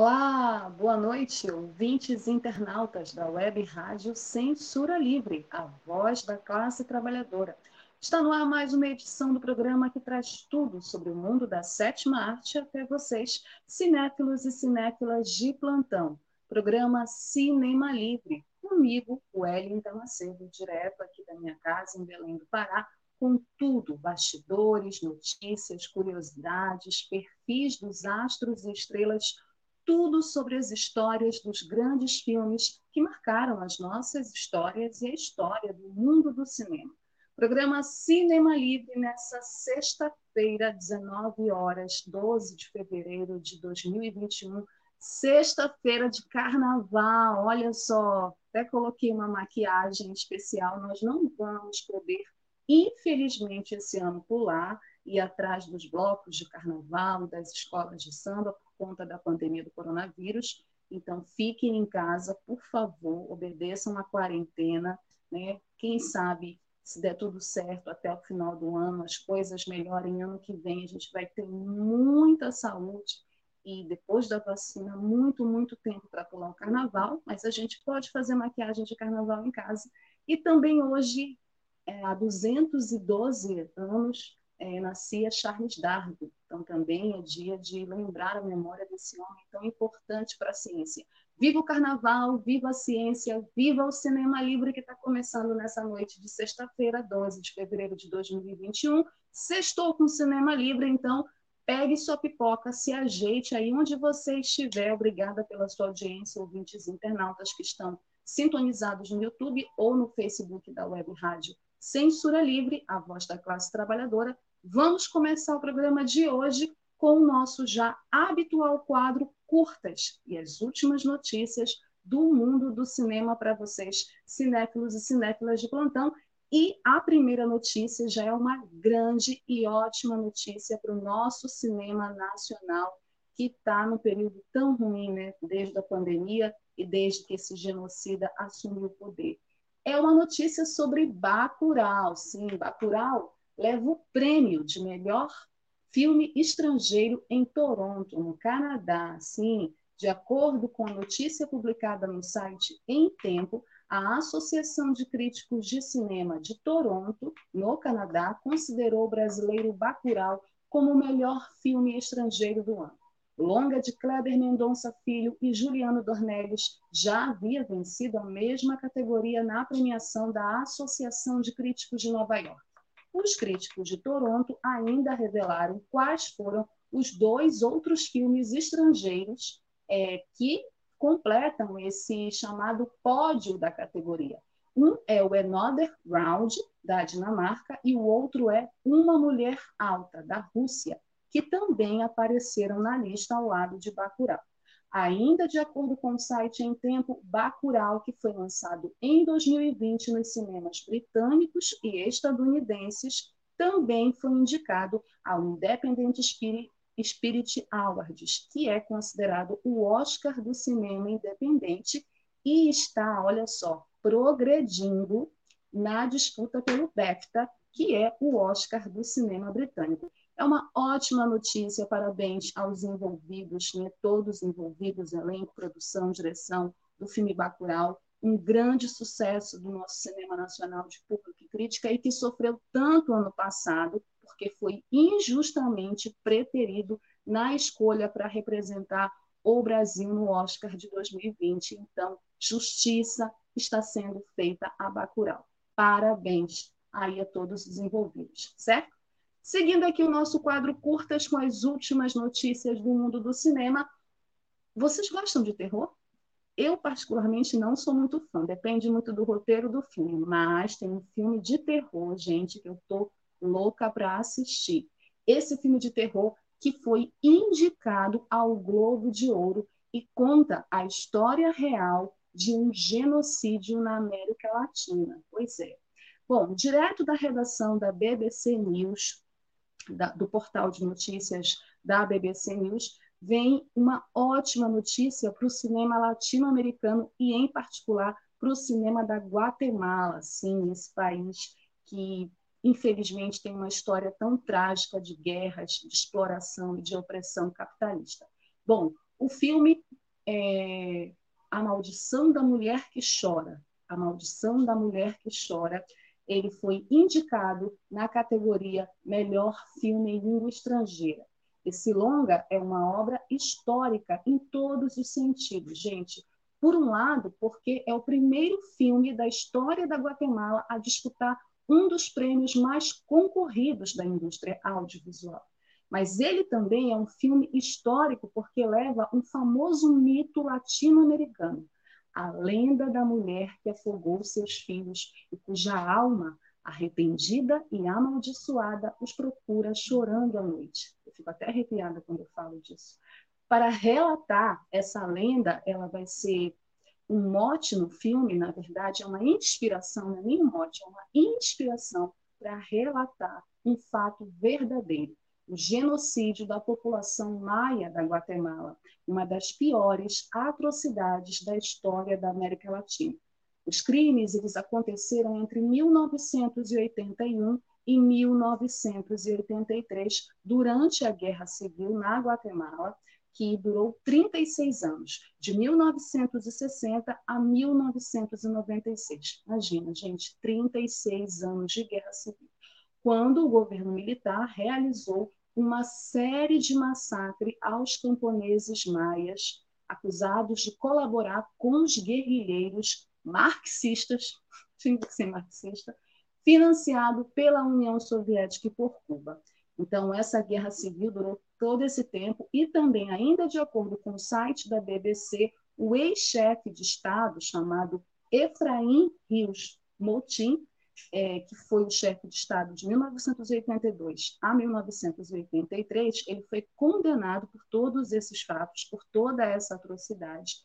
Olá, boa noite, ouvintes internautas da Web Rádio Censura Livre, a voz da classe trabalhadora. Está no ar mais uma edição do programa que traz tudo sobre o mundo da sétima arte até vocês, cinéfilos e cinéfilas de plantão. Programa Cinema Livre, comigo, o Wellington Macedo, direto aqui da minha casa em Belém do Pará, com tudo, bastidores, notícias, curiosidades, perfis dos astros e estrelas tudo sobre as histórias dos grandes filmes que marcaram as nossas histórias e a história do mundo do cinema. Programa Cinema Livre nessa sexta-feira, 19 horas, 12 de fevereiro de 2021, sexta-feira de carnaval. Olha só, até coloquei uma maquiagem especial. Nós não vamos poder, infelizmente, esse ano pular e atrás dos blocos de carnaval, das escolas de samba, conta da pandemia do coronavírus. Então, fiquem em casa, por favor, obedeçam a quarentena. Né? Quem sabe, se der tudo certo até o final do ano, as coisas melhorem. Ano que vem, a gente vai ter muita saúde e depois da vacina, muito, muito tempo para pular o carnaval, mas a gente pode fazer maquiagem de carnaval em casa. E também hoje, é, há 212 anos, é, nascia Charles Darwin. Então, também é dia de lembrar a memória desse homem tão importante para a ciência. Viva o carnaval, viva a ciência, viva o cinema livre que está começando nessa noite de sexta-feira, 12 de fevereiro de 2021. Sextou com cinema livre, então pegue sua pipoca, se ajeite aí onde você estiver. Obrigada pela sua audiência, ouvintes internautas que estão sintonizados no YouTube ou no Facebook da Web Rádio Censura Livre, a voz da classe trabalhadora. Vamos começar o programa de hoje com o nosso já habitual quadro Curtas e as últimas notícias do mundo do cinema para vocês, cinéfilos e cinéfilas de plantão. E a primeira notícia já é uma grande e ótima notícia para o nosso cinema nacional, que está no período tão ruim, né? desde a pandemia e desde que esse genocida assumiu o poder. É uma notícia sobre Bacurau. Sim, Bacurau leva o prêmio de melhor filme estrangeiro em Toronto, no Canadá. Sim, de acordo com a notícia publicada no site Em Tempo, a Associação de Críticos de Cinema de Toronto, no Canadá, considerou o brasileiro Bacurau como o melhor filme estrangeiro do ano. Longa de Kleber Mendonça Filho e Juliano Dornelles já havia vencido a mesma categoria na premiação da Associação de Críticos de Nova York. Os críticos de Toronto ainda revelaram quais foram os dois outros filmes estrangeiros é, que completam esse chamado pódio da categoria. Um é o Another Round, da Dinamarca, e o outro é Uma Mulher Alta, da Rússia, que também apareceram na lista ao lado de Bacurau. Ainda de acordo com o site Em Tempo, Bacurau, que foi lançado em 2020 nos cinemas britânicos e estadunidenses, também foi indicado ao Independent Spirit, Spirit Awards, que é considerado o Oscar do cinema independente e está, olha só, progredindo na disputa pelo BAFTA, que é o Oscar do cinema britânico. É uma ótima notícia, parabéns aos envolvidos, né, todos envolvidos, elenco, produção, direção do filme Bacurau, um grande sucesso do nosso cinema nacional de público e crítica e que sofreu tanto ano passado, porque foi injustamente preterido na escolha para representar o Brasil no Oscar de 2020. Então, justiça está sendo feita a Bacurau. Parabéns aí a todos os envolvidos, certo? Seguindo aqui o nosso quadro Curtas com as últimas notícias do mundo do cinema. Vocês gostam de terror? Eu, particularmente, não sou muito fã, depende muito do roteiro do filme, mas tem um filme de terror, gente, que eu tô louca para assistir. Esse filme de terror que foi indicado ao Globo de Ouro e conta a história real de um genocídio na América Latina. Pois é. Bom, direto da redação da BBC News, da, do portal de notícias da BBC News, vem uma ótima notícia para o cinema latino-americano e, em particular, para o cinema da Guatemala, sim, esse país que, infelizmente, tem uma história tão trágica de guerras, de exploração e de opressão capitalista. Bom, o filme é A Maldição da Mulher que Chora. A Maldição da Mulher que Chora. Ele foi indicado na categoria Melhor Filme em Língua Estrangeira. Esse longa é uma obra histórica em todos os sentidos, gente. Por um lado, porque é o primeiro filme da história da Guatemala a disputar um dos prêmios mais concorridos da indústria audiovisual. Mas ele também é um filme histórico porque leva um famoso mito latino-americano, a lenda da mulher que afogou seus filhos e cuja alma arrependida e amaldiçoada, os procura chorando à noite. Eu fico até arrepiada quando eu falo disso. Para relatar essa lenda, ela vai ser um mote no filme, na verdade, é uma inspiração, não é nem um mote, é uma inspiração para relatar um fato verdadeiro, o genocídio da população maia da Guatemala, uma das piores atrocidades da história da América Latina. Os crimes eles aconteceram entre 1981 e 1983, durante a Guerra Civil na Guatemala, que durou 36 anos, de 1960 a 1996. Imagina, gente, 36 anos de guerra civil. Quando o governo militar realizou uma série de massacres aos camponeses maias, acusados de colaborar com os guerrilheiros marxistas, tinha que ser marxista, financiado pela União Soviética e por Cuba. Então, essa guerra civil durou todo esse tempo e também, ainda de acordo com o site da BBC, o ex-chefe de Estado, chamado Efraim Rios Motim, é, que foi o chefe de Estado de 1982 a 1983, ele foi condenado por todos esses fatos, por toda essa atrocidade,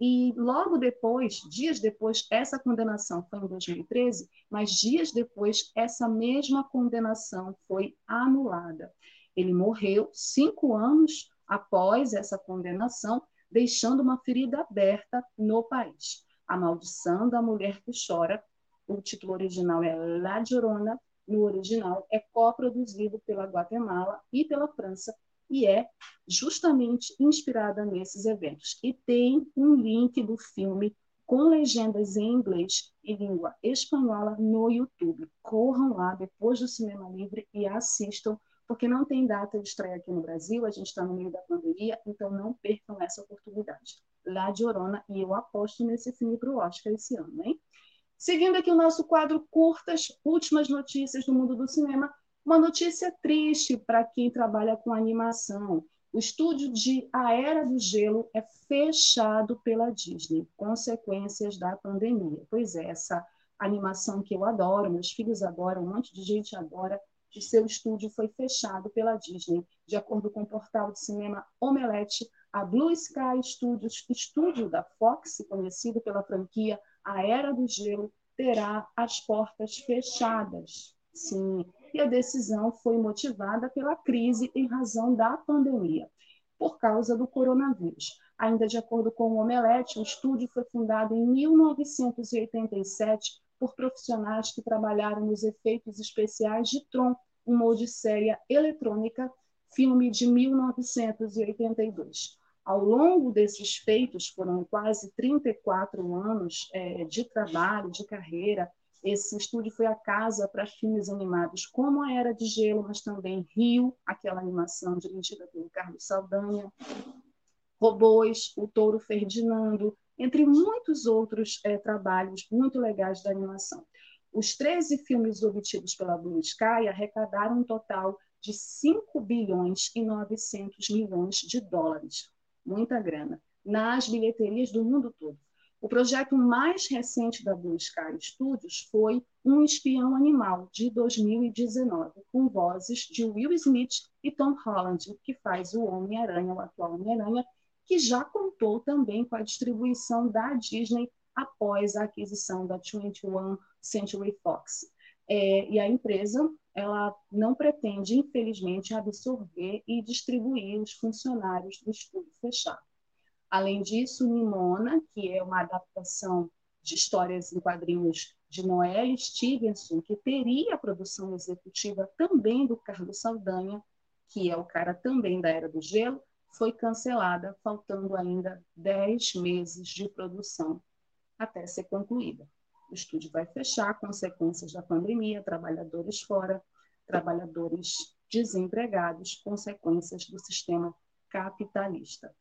e logo depois, dias depois, essa condenação foi em 2013, mas dias depois, essa mesma condenação foi anulada. Ele morreu cinco anos após essa condenação, deixando uma ferida aberta no país. A Maldição da Mulher que Chora, o título original é La Llorona, no original é coproduzido pela Guatemala e pela França e é justamente inspirada nesses eventos. E tem um link do filme com legendas em inglês e língua espanhola no YouTube. Corram lá depois do Cinema Livre e assistam, porque não tem data de estreia aqui no Brasil, a gente está no meio da pandemia, então não percam essa oportunidade. Lá de Orona, e eu aposto nesse filme para o Oscar esse ano, hein? Seguindo aqui o nosso quadro Curtas, Últimas Notícias do Mundo do Cinema, uma notícia triste para quem trabalha com animação. O estúdio de A Era do Gelo é fechado pela Disney, consequências da pandemia. Pois é, essa animação que eu adoro, meus filhos adoram, um monte de gente adora, de seu estúdio foi fechado pela Disney. De acordo com o portal de cinema Omelete, a Blue Sky Studios, estúdio da Fox, conhecido pela franquia A Era do Gelo, terá as portas fechadas. Sim, e a decisão foi motivada pela crise em razão da pandemia, por causa do coronavírus. Ainda de acordo com o Omelete, o estúdio foi fundado em 1987 por profissionais que trabalharam nos efeitos especiais de Tron, uma odisseia eletrônica, filme de 1982. Ao longo desses feitos, foram quase 34 anos é, de trabalho, de carreira, esse estúdio foi a casa para filmes animados como A Era de Gelo, mas também Rio, aquela animação dirigida pelo Carlos Saldanha, Robôs, O Touro Ferdinando, entre muitos outros é, trabalhos muito legais da animação. Os 13 filmes obtidos pela Blue Sky arrecadaram um total de 5 bilhões e 900 milhões de dólares, muita grana, nas bilheterias do mundo todo. O projeto mais recente da Blue Sky Studios foi Um Espião Animal, de 2019, com vozes de Will Smith e Tom Holland, que faz o Homem-Aranha, o atual Homem-Aranha, que já contou também com a distribuição da Disney após a aquisição da 21 Century Fox. É, e a empresa ela não pretende, infelizmente, absorver e distribuir os funcionários do estúdio fechado. Além disso, Nimona, que é uma adaptação de histórias em quadrinhos de Noelle Stevenson, que teria a produção executiva também do Carlos Saldanha, que é o cara também da Era do Gelo, foi cancelada, faltando ainda 10 meses de produção até ser concluída. O estúdio vai fechar, consequências da pandemia, trabalhadores fora, trabalhadores desempregados, consequências do sistema capitalista.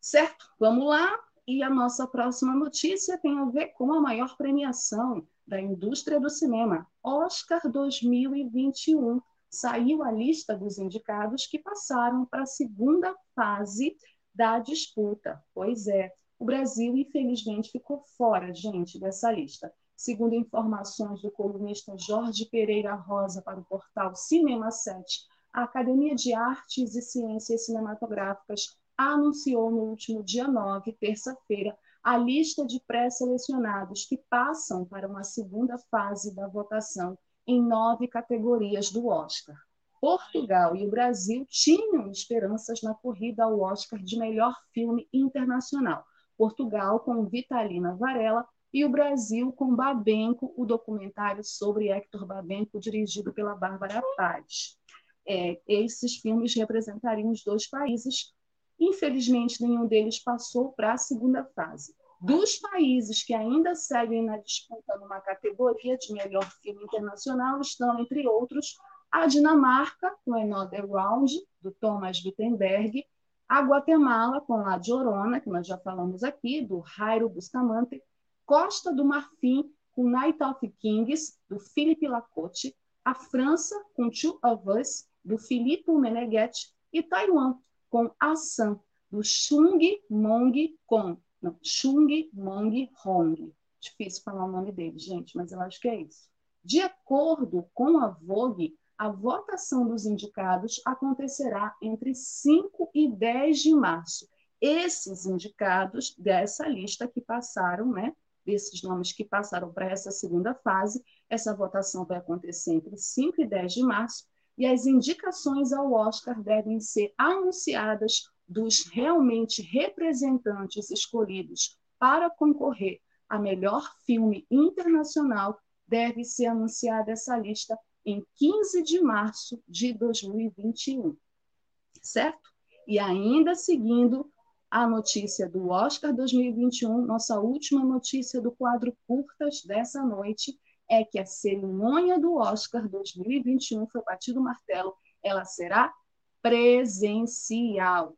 Certo? Vamos lá. E a nossa próxima notícia tem a ver com a maior premiação da indústria do cinema, Oscar 2021. Saiu a lista dos indicados que passaram para a segunda fase da disputa. Pois é, o Brasil, infelizmente, ficou fora, gente, dessa lista. Segundo informações do colunista Jorge Pereira Rosa para o portal Cinema 7, a Academia de Artes e Ciências Cinematográficas anunciou no último dia 9, terça-feira, a lista de pré-selecionados que passam para uma segunda fase da votação em nove categorias do Oscar. Portugal e o Brasil tinham esperanças na corrida ao Oscar de melhor filme internacional, Portugal com Vitalina Varela e o Brasil com Babenco, o documentário sobre Hector Babenco, dirigido pela Bárbara Paz. É, esses filmes representariam os dois países. Infelizmente, nenhum deles passou para a segunda fase. Dos países que ainda seguem na disputa numa categoria de melhor filme internacional estão, entre outros, a Dinamarca, com Another Round, do Thomas Wittenberg, a Guatemala, com a Llorona, que nós já falamos aqui, do Jairo Bustamante, Costa do Marfim, com Night of Kings, do Philippe Lacote, a França, com Two of Us, do Philippe Meneghet, e Taiwan, com Assam, do Chung Mong Com. Não, Chung Mong Hong. Difícil falar o nome dele, gente, mas eu acho que é isso. De acordo com a Vogue, a votação dos indicados acontecerá entre 5 e 10 de março. Esses indicados dessa lista que passaram, né, desses nomes que passaram para essa segunda fase, essa votação vai acontecer entre 5 e 10 de março, e as indicações ao Oscar devem ser anunciadas dos realmente representantes escolhidos para concorrer a melhor filme internacional, deve ser anunciada essa lista em 15 de março de 2021, certo? E ainda seguindo a notícia do Oscar 2021, nossa última notícia do quadro Curtas dessa noite é que a cerimônia do Oscar 2021 foi batido o martelo, ela será presencial.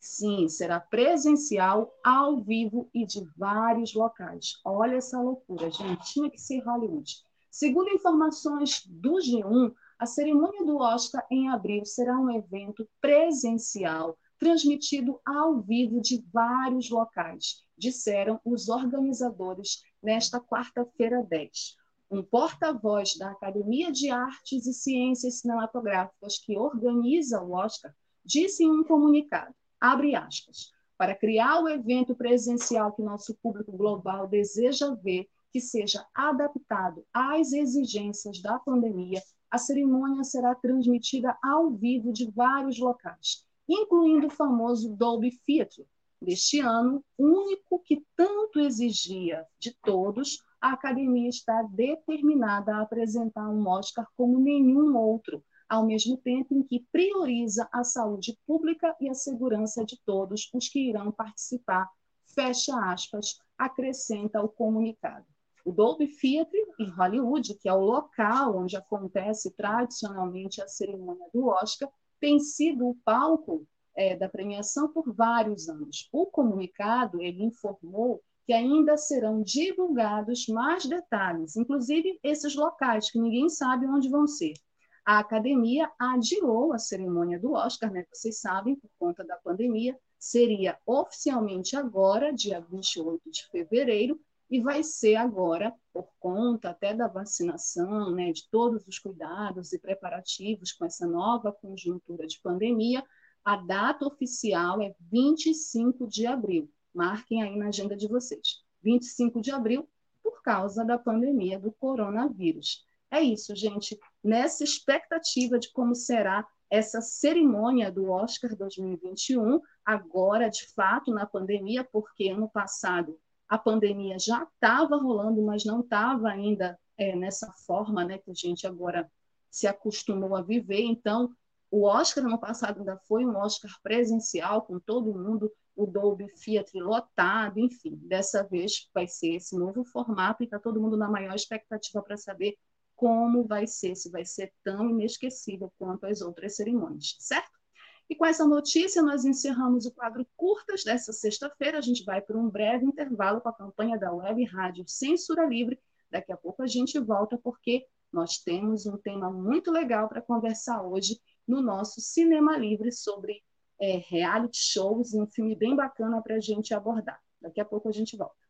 Sim, será presencial, ao vivo e de vários locais. Olha essa loucura, gente. Tinha que ser Hollywood. Segundo informações do G1, a cerimônia do Oscar em abril será um evento presencial, transmitido ao vivo de vários locais, disseram os organizadores nesta quarta-feira 10. Um porta-voz da Academia de Artes e Ciências Cinematográficas que organiza o Oscar disse em um comunicado, abre aspas, para criar o evento presencial que nosso público global deseja ver que seja adaptado às exigências da pandemia, a cerimônia será transmitida ao vivo de vários locais, incluindo o famoso Dolby Theatre. Deste ano, único que tanto exigia de todos, a academia está determinada a apresentar um Oscar como nenhum outro, ao mesmo tempo em que prioriza a saúde pública e a segurança de todos os que irão participar. Fecha aspas, acrescenta o comunicado. O Dolby Theatre em Hollywood, que é o local onde acontece tradicionalmente a cerimônia do Oscar, tem sido o palco é, da premiação por vários anos. O comunicado ele informou que ainda serão divulgados mais detalhes, inclusive esses locais que ninguém sabe onde vão ser. A academia adiou a cerimônia do Oscar, né? Vocês sabem, por conta da pandemia, seria oficialmente agora, dia 28 de fevereiro, e vai ser agora, por conta até da vacinação, né, de todos os cuidados e preparativos com essa nova conjuntura de pandemia, a data oficial é 25 de abril. Marquem aí na agenda de vocês. 25 de abril, por causa da pandemia do coronavírus. é isso, gente. Nessa expectativa de como será essa cerimônia do Oscar 2021, agora de fato na pandemia, porque ano passado a pandemia já estava rolando, mas não estava ainda é, nessa forma né, que a gente agora se acostumou a viver. Então, o Oscar ano passado ainda foi um Oscar presencial, com todo mundo, o Dolby Theatre lotado, enfim. Dessa vez vai ser esse novo formato e está todo mundo na maior expectativa para saber como vai ser, se vai ser tão inesquecível quanto as outras cerimônias, certo? E com essa notícia, nós encerramos o quadro Curtas dessa sexta-feira. A gente vai para um breve intervalo com a campanha da Web Rádio Censura Livre. Daqui a pouco a gente volta, porque nós temos um tema muito legal para conversar hoje no nosso Cinema Livre sobre é, reality shows, um filme bem bacana para a gente abordar. Daqui a pouco a gente volta.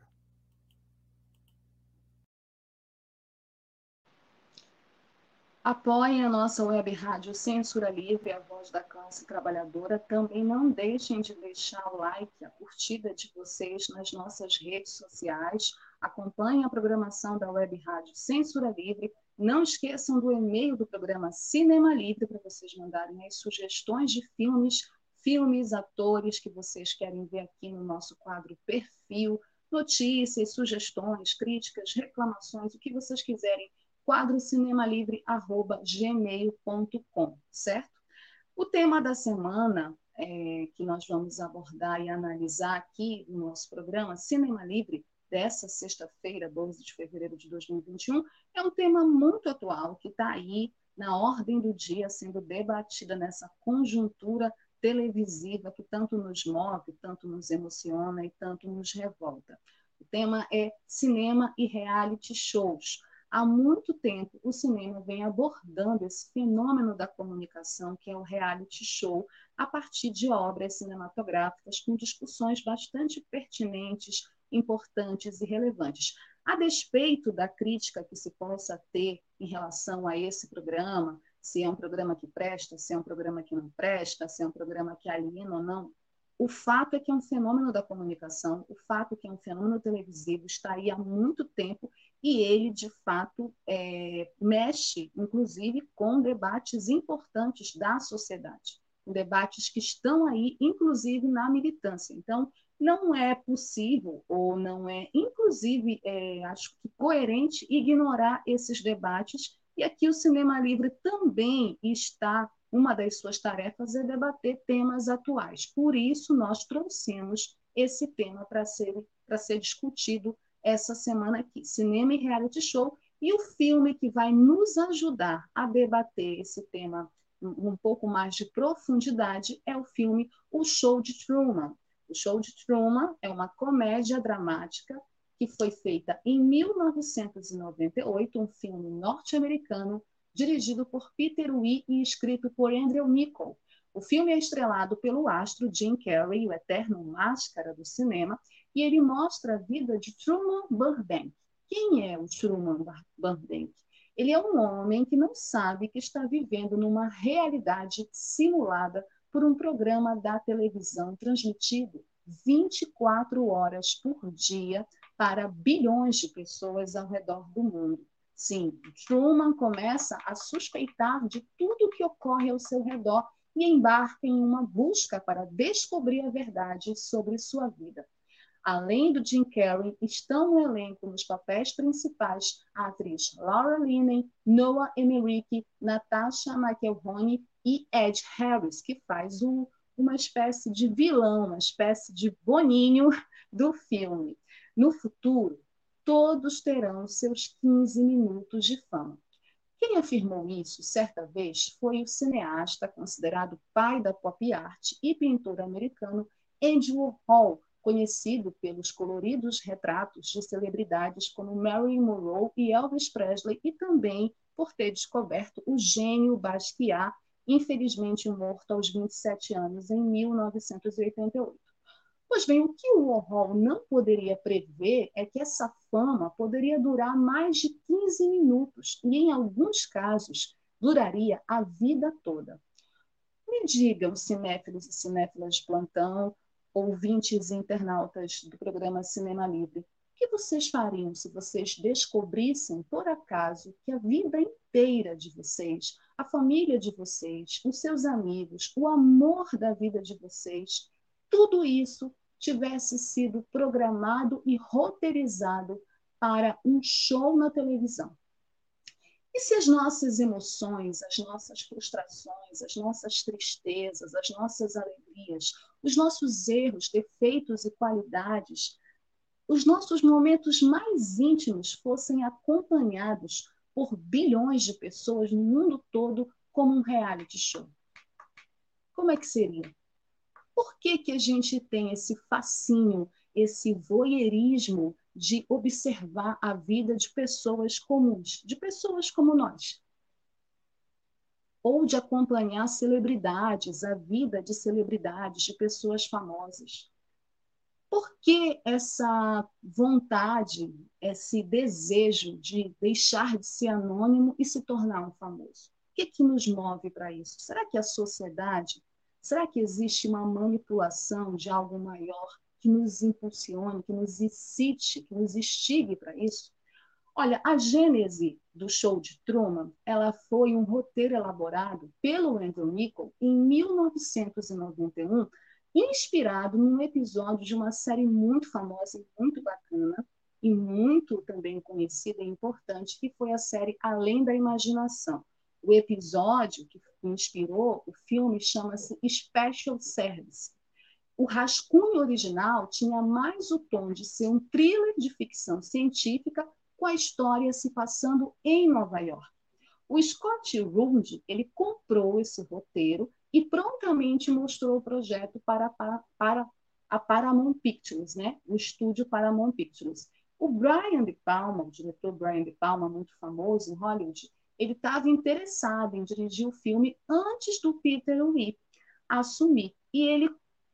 Apoiem a nossa web rádio Censura Livre, a voz da classe trabalhadora. Também não deixem de deixar o like, a curtida de vocês nas nossas redes sociais. Acompanhem a programação da web rádio Censura Livre. Não esqueçam do e-mail do programa Cinema Livre para vocês mandarem as sugestões de filmes, filmes, atores que vocês querem ver aqui no nosso quadro Perfil, notícias, sugestões, críticas, reclamações, o que vocês quiserem quadrocinemalivre.gmail.com, certo? O tema da semana é, que nós vamos abordar e analisar aqui no nosso programa Cinema Livre, dessa sexta-feira, 12 de fevereiro de 2021, é um tema muito atual, que está aí na ordem do dia, sendo debatida nessa conjuntura televisiva que tanto nos move, tanto nos emociona e tanto nos revolta. O tema é cinema e reality shows. Há muito tempo, o cinema vem abordando esse fenômeno da comunicação, que é o reality show, a partir de obras cinematográficas com discussões bastante pertinentes, importantes e relevantes. A despeito da crítica que se possa ter em relação a esse programa, se é um programa que presta, se é um programa que não presta, se é um programa que aliena ou não, o fato é que é um fenômeno da comunicação, o fato é que é um fenômeno televisivo, está aí há muito tempo e ele, de fato, é, mexe, inclusive, com debates importantes da sociedade, debates que estão aí, inclusive, na militância. Então, não é possível, ou não é, inclusive, é, acho que coerente, ignorar esses debates, e aqui o Cinema Livre também está, uma das suas tarefas é debater temas atuais. Por isso, nós trouxemos esse tema para ser, ser discutido essa semana aqui, Cinema e Reality Show, e o filme que vai nos ajudar a debater esse tema um pouco mais de profundidade é o filme O Show de Truman. O Show de Truman é uma comédia dramática que foi feita em 1998, um filme norte-americano dirigido por Peter Wee e escrito por Andrew Niccol. O filme é estrelado pelo astro Jim Carrey, o eterno máscara do cinema, e ele mostra a vida de Truman Burbank. Quem é o Truman Burbank? Ele é um homem que não sabe que está vivendo numa realidade simulada por um programa da televisão transmitido 24 horas por dia para bilhões de pessoas ao redor do mundo. Sim, Truman começa a suspeitar de tudo que ocorre ao seu redor e embarca em uma busca para descobrir a verdade sobre sua vida. Além do Jim Carrey, estão no elenco nos papéis principais a atriz Laura Linney, Noah Emmerich, Natasha McElhone e Ed Harris, que faz o, uma espécie de vilão, uma espécie de boninho do filme. No futuro, todos terão seus 15 minutos de fama. Quem afirmou isso certa vez foi o cineasta considerado pai da pop art e pintor americano Andy Warhol, conhecido pelos coloridos retratos de celebridades como Marilyn Monroe e Elvis Presley, e também por ter descoberto o gênio Basquiat, infelizmente morto aos 27 anos em 1988. Pois bem, o que o Warhol não poderia prever é que essa fama poderia durar mais de 15 minutos e, em alguns casos, duraria a vida toda. Me digam, cinéfilos e cinéfilas de plantão, ouvintes e internautas do programa Cinema Livre, o que vocês fariam se vocês descobrissem, por acaso, que a vida inteira de vocês, a família de vocês, os seus amigos, o amor da vida de vocês, tudo isso tivesse sido programado e roteirizado para um show na televisão? E se as nossas emoções, as nossas frustrações, as nossas tristezas, as nossas alegrias, os nossos erros, defeitos e qualidades, os nossos momentos mais íntimos fossem acompanhados por bilhões de pessoas no mundo todo como um reality show? Como é que seria? Por que, que a gente tem esse fascínio, esse voyeurismo de observar a vida de pessoas comuns, de pessoas como nós. Ou de acompanhar celebridades, a vida de celebridades, de pessoas famosas. Por que essa vontade, esse desejo de deixar de ser anônimo e se tornar um famoso? O que, que nos move para isso? Será que a sociedade, será que existe uma manipulação de algo maior que nos impulsione, que nos incite, que nos instigue para isso? Olha, a gênese do show de Truman, ela foi um roteiro elaborado pelo Andrew Niccol em 1991, inspirado num episódio de uma série muito famosa e muito bacana, e muito também conhecida e importante, que foi a série Além da Imaginação. O episódio que inspirou o filme chama-se Special Service, o rascunho original tinha mais o tom de ser um thriller de ficção científica com a história se passando em Nova York. O Scott Rund ele comprou esse roteiro e prontamente mostrou o projeto para, para, para a Paramount Pictures, né? o estúdio Paramount Pictures. O Brian De Palma, o diretor Brian De Palma, muito famoso em Hollywood, ele estava interessado em dirigir o filme antes do Peter Lee assumir. E ele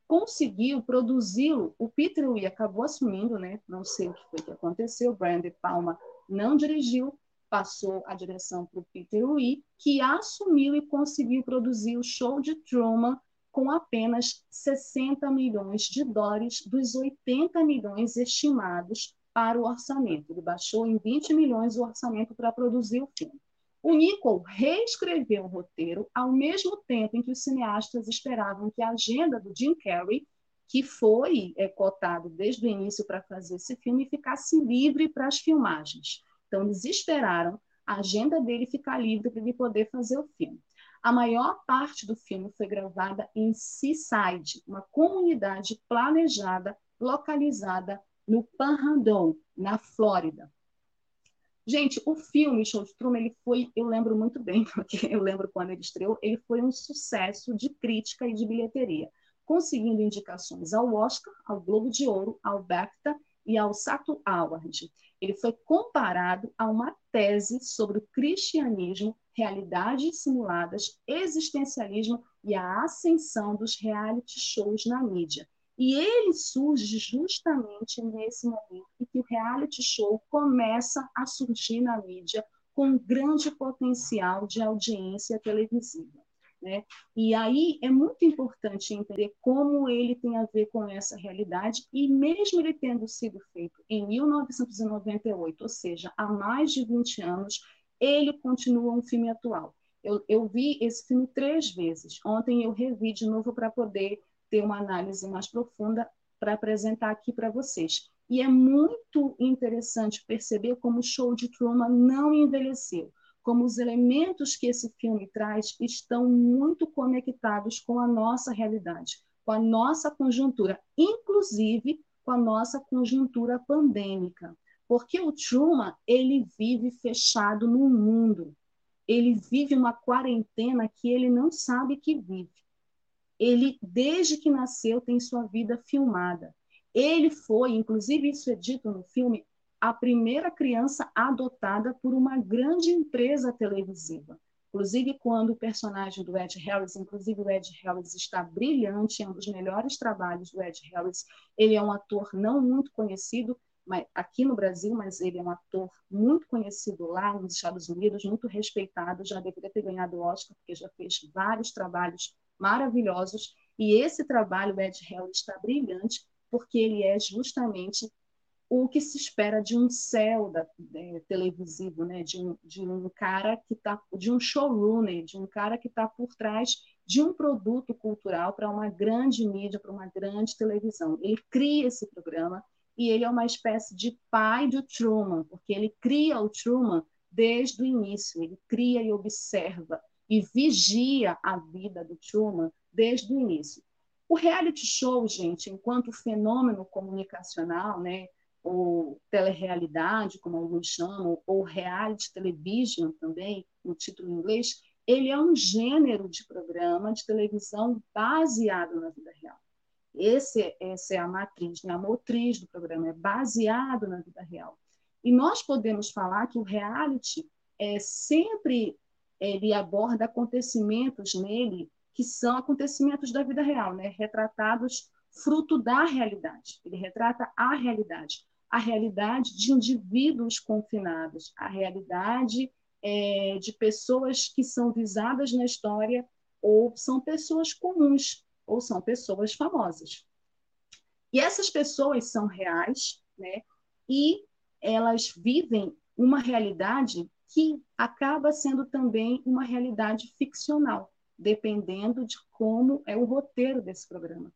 conseguiu produzi-lo. O Peter Lee acabou assumindo, né? Não sei o que foi que aconteceu. Brian De Palma não dirigiu, passou a direção para o Peter Lee, que assumiu e conseguiu produzir o show de Truman com apenas 60 milhões de dólares dos 80 milhões estimados para o orçamento. Ele baixou em 20 milhões o orçamento para produzir o filme. O Nichol reescreveu o roteiro ao mesmo tempo em que os cineastas esperavam que a agenda do Jim Carrey, que foi é, cotado desde o início para fazer esse filme, ficasse livre para as filmagens. Então, eles esperaram a agenda dele ficar livre para ele poder fazer o filme. A maior parte do filme foi gravada em Seaside, uma comunidade planejada, localizada no Panhandle, na Flórida. Gente, o filme Show de Truman, ele foi, eu lembro muito bem, porque eu lembro quando ele estreou, ele foi um sucesso de crítica e de bilheteria, conseguindo indicações ao Oscar, ao Globo de Ouro, ao BAFTA e ao Sato Award. Ele foi comparado a uma tese sobre o cristianismo, realidades simuladas, existencialismo e a ascensão dos reality shows na mídia. E ele surge justamente nesse momento em que o reality show começa a surgir na mídia com grande potencial de audiência televisiva. Né? E aí é muito importante entender como ele tem a ver com essa realidade, e mesmo ele tendo sido feito em 1998, ou seja, há mais de 20 anos, ele continua um filme atual. Eu, eu vi esse filme três vezes. Ontem eu revi de novo para poder ter uma análise mais profunda para apresentar aqui para vocês. E é muito interessante perceber como o show de Truman não envelheceu, como os elementos que esse filme traz estão muito conectados com a nossa realidade, com a nossa conjuntura, inclusive com a nossa conjuntura pandêmica. Porque o Truman, ele vive fechado no mundo. Ele vive uma quarentena que ele não sabe que vive. Ele, desde que nasceu, tem sua vida filmada. Ele foi, inclusive isso é dito no filme, a primeira criança adotada por uma grande empresa televisiva. Inclusive, quando o personagem do Ed Harris, inclusive o Ed Harris está brilhante, é um dos melhores trabalhos do Ed Harris. Ele é um ator não muito conhecido mas, aqui no Brasil, mas ele é um ator muito conhecido lá nos Estados Unidos, muito respeitado, já deveria ter ganhado o Oscar, porque já fez vários trabalhos maravilhosos. E esse trabalho, Ed Harris, está brilhante, porque ele é justamente o que se espera de um céu da, é, televisivo, né? de, um, de um cara que está, de um showrunner, de um cara que está por trás de um produto cultural para uma grande mídia, para uma grande televisão. Ele cria esse programa e ele é uma espécie de pai do Truman, porque ele cria o Truman desde o início, ele cria e observa e vigia a vida do Truman desde o início. O reality show, gente, enquanto fenômeno comunicacional, né, ou telerealidade, como alguns chamam, ou reality television também, no título em inglês, ele é um gênero de programa de televisão baseado na vida real. Esse, essa é a matriz, né? a motriz do programa, é baseado na vida real. E nós podemos falar que o reality é sempre ele aborda acontecimentos nele que são acontecimentos da vida real, né? retratados fruto da realidade. Ele retrata a realidade a realidade de indivíduos confinados, a realidade é, de pessoas que são visadas na história ou são pessoas comuns ou são pessoas famosas. E essas pessoas são reais, né? E elas vivem uma realidade que acaba sendo também uma realidade ficcional, dependendo de como é o roteiro desse programa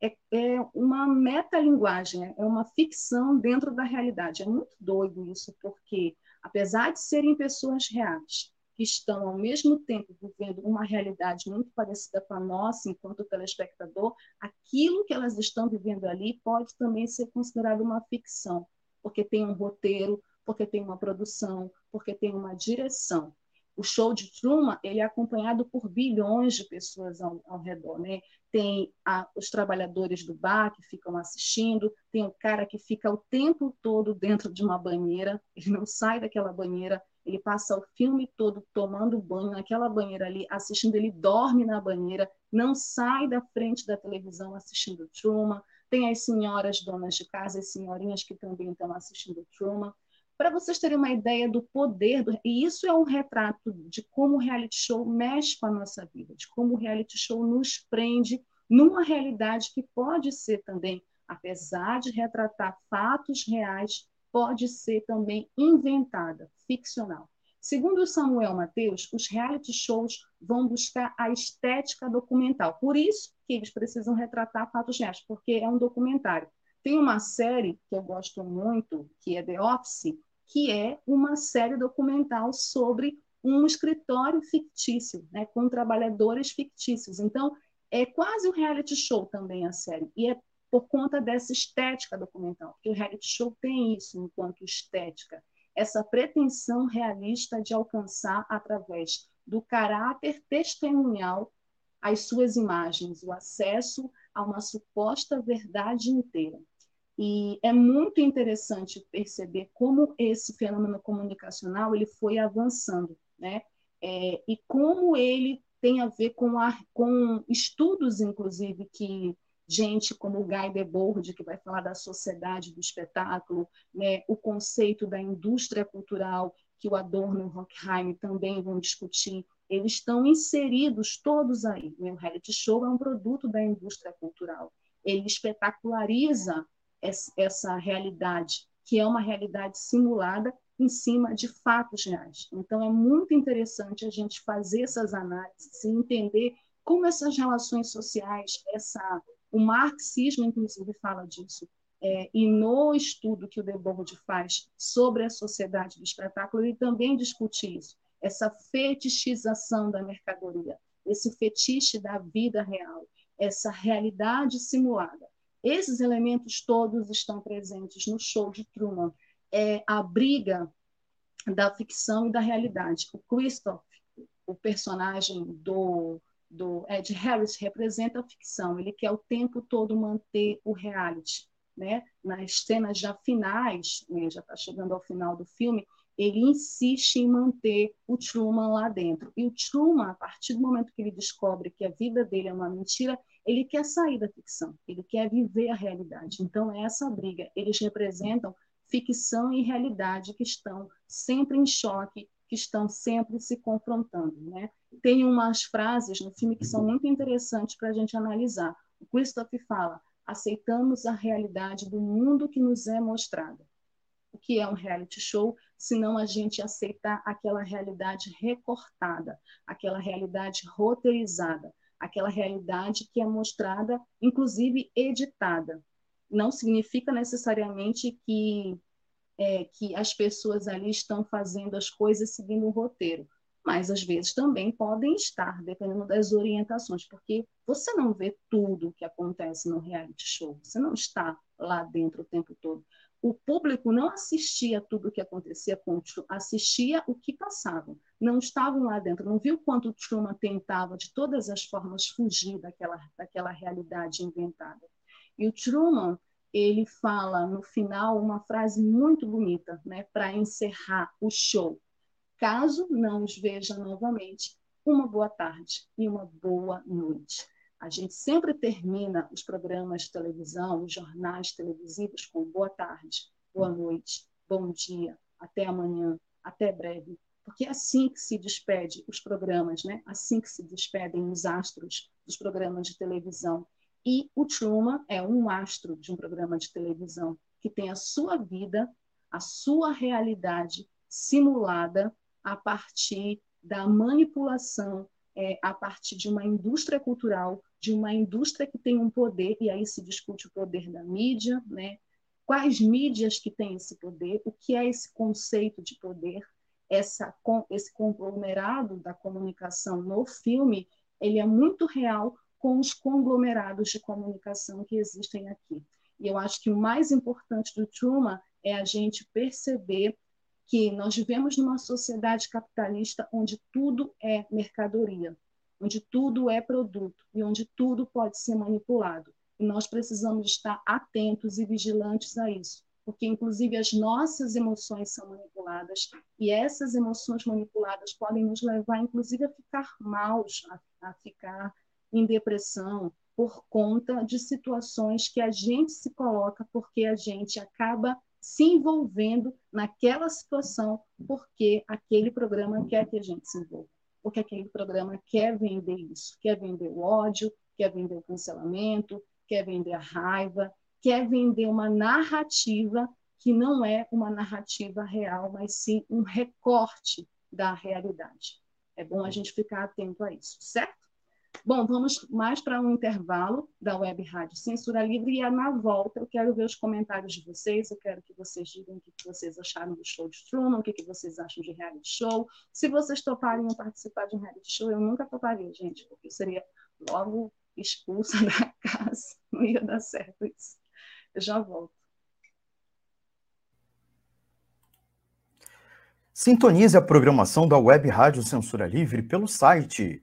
é, é uma metalinguagem, é uma ficção dentro da realidade. É muito doido isso, porque, apesar de serem pessoas reais, que estão, ao mesmo tempo, vivendo uma realidade muito parecida com a nossa, enquanto telespectador, aquilo que elas estão vivendo ali pode também ser considerado uma ficção, porque tem um roteiro, porque tem uma produção, porque tem uma direção o show de Truman ele é acompanhado por bilhões de pessoas ao, ao redor, né? Tem a, os trabalhadores do bar que ficam assistindo, tem o cara que fica o tempo todo dentro de uma banheira, ele não sai daquela banheira, ele passa o filme todo tomando banho naquela banheira ali, assistindo, ele dorme na banheira, não sai da frente da televisão assistindo Truman. Tem as senhoras donas de casa, as senhorinhas que também estão assistindo Truman para vocês terem uma ideia do poder, do... e isso é um retrato de como o reality show mexe com a nossa vida, de como o reality show nos prende numa realidade que pode ser também, apesar de retratar fatos reais, pode ser também inventada, ficcional. Segundo Samuel Mateus, os reality shows vão buscar a estética documental. Por isso que eles precisam retratar fatos reais, porque é um documentário. Tem uma série que eu gosto muito, que é The Office, que é uma série documental sobre um escritório fictício, né, com trabalhadores fictícios. Então, é quase um reality show também a série, e é por conta dessa estética documental, porque o reality show tem isso enquanto estética, essa pretensão realista de alcançar através do caráter testemunhal as suas imagens, o acesso a uma suposta verdade inteira. E é muito interessante perceber como esse fenômeno comunicacional ele foi avançando, né? É, e como ele tem a ver com, a, com estudos, inclusive, que gente como Guy Debord, que vai falar da sociedade do espetáculo, né? o conceito da indústria cultural, que o Adorno e o Horkheim também vão discutir, eles estão inseridos todos aí. Né? O reality show é um produto da indústria cultural. Ele espetaculariza essa realidade, que é uma realidade simulada em cima de fatos reais. Então, é muito interessante a gente fazer essas análises e entender como essas relações sociais, essa, o marxismo, inclusive, fala disso. É, e no estudo que o Debord faz sobre a sociedade do espetáculo, ele também discute isso. essa fetichização da mercadoria, esse fetiche da vida real, essa realidade simulada. Esses elementos todos estão presentes no show de Truman. É a briga da ficção e da realidade. O Christoph, o personagem do, do Ed Harris, representa a ficção. Ele quer o tempo todo manter o reality. Né? Nas cenas já finais, né? já está chegando ao final do filme, ele insiste em manter o Truman lá dentro. E o Truman, a partir do momento que ele descobre que a vida dele é uma mentira, ele quer sair da ficção, ele quer viver a realidade. Então, é essa briga. Eles representam ficção e realidade que estão sempre em choque, que estão sempre se confrontando. Né? Tem umas frases no filme que são muito interessantes para a gente analisar. O Christoph fala: aceitamos a realidade do mundo que nos é mostrada. O que é um reality show, senão a gente aceitar aquela realidade recortada, aquela realidade roteirizada, aquela realidade que é mostrada, inclusive editada não significa necessariamente que, é, que as pessoas ali estão fazendo as coisas seguindo um roteiro, mas às vezes também podem estar, dependendo das orientações, porque você não vê tudo o que acontece no reality show, você não está lá dentro o tempo todo. O público não assistia tudo o que acontecia com o Truman, assistia o que passava. Não estavam lá dentro, não viu quanto o Truman tentava de todas as formas fugir daquela, daquela realidade inventada. E o Truman, ele fala no final uma frase muito bonita, né, para encerrar o show. Caso não os veja novamente, uma boa tarde e uma boa noite. A gente sempre termina os programas de televisão, os jornais televisivos com boa tarde, boa noite, bom dia, até amanhã, até breve, porque é assim que se despede os programas, né? Assim que se despedem os astros dos programas de televisão. E o Truman é um astro de um programa de televisão que tem a sua vida, a sua realidade simulada a partir da manipulação, é, a partir de uma indústria cultural, de uma indústria que tem um poder, e aí se discute o poder da mídia, né? quais mídias que têm esse poder, o que é esse conceito de poder, essa, esse conglomerado da comunicação no filme, ele é muito real com os conglomerados de comunicação que existem aqui. E eu acho que o mais importante do Truman é a gente perceber que nós vivemos numa sociedade capitalista onde tudo é mercadoria, onde tudo é produto e onde tudo pode ser manipulado. E nós precisamos estar atentos e vigilantes a isso, porque inclusive as nossas emoções são manipuladas e essas emoções manipuladas podem nos levar inclusive a ficar maus, a, a ficar em depressão por conta de situações que a gente se coloca porque a gente acaba se envolvendo naquela situação porque aquele programa quer que a gente se envolva, porque aquele programa quer vender isso, quer vender o ódio, quer vender o cancelamento, quer vender a raiva, quer vender uma narrativa que não é uma narrativa real, mas sim um recorte da realidade. É bom a gente ficar atento a isso, certo? Bom, vamos mais para um intervalo da Web Rádio Censura Livre e na volta eu quero ver os comentários de vocês, eu quero que vocês digam o que vocês acharam do show de Truman, o que vocês acham de reality show. Se vocês topariam participar de um reality show, eu nunca toparia, gente, porque seria logo expulsa da casa, não ia dar certo isso. Eu já volto. Sintonize a programação da Web Rádio Censura Livre pelo site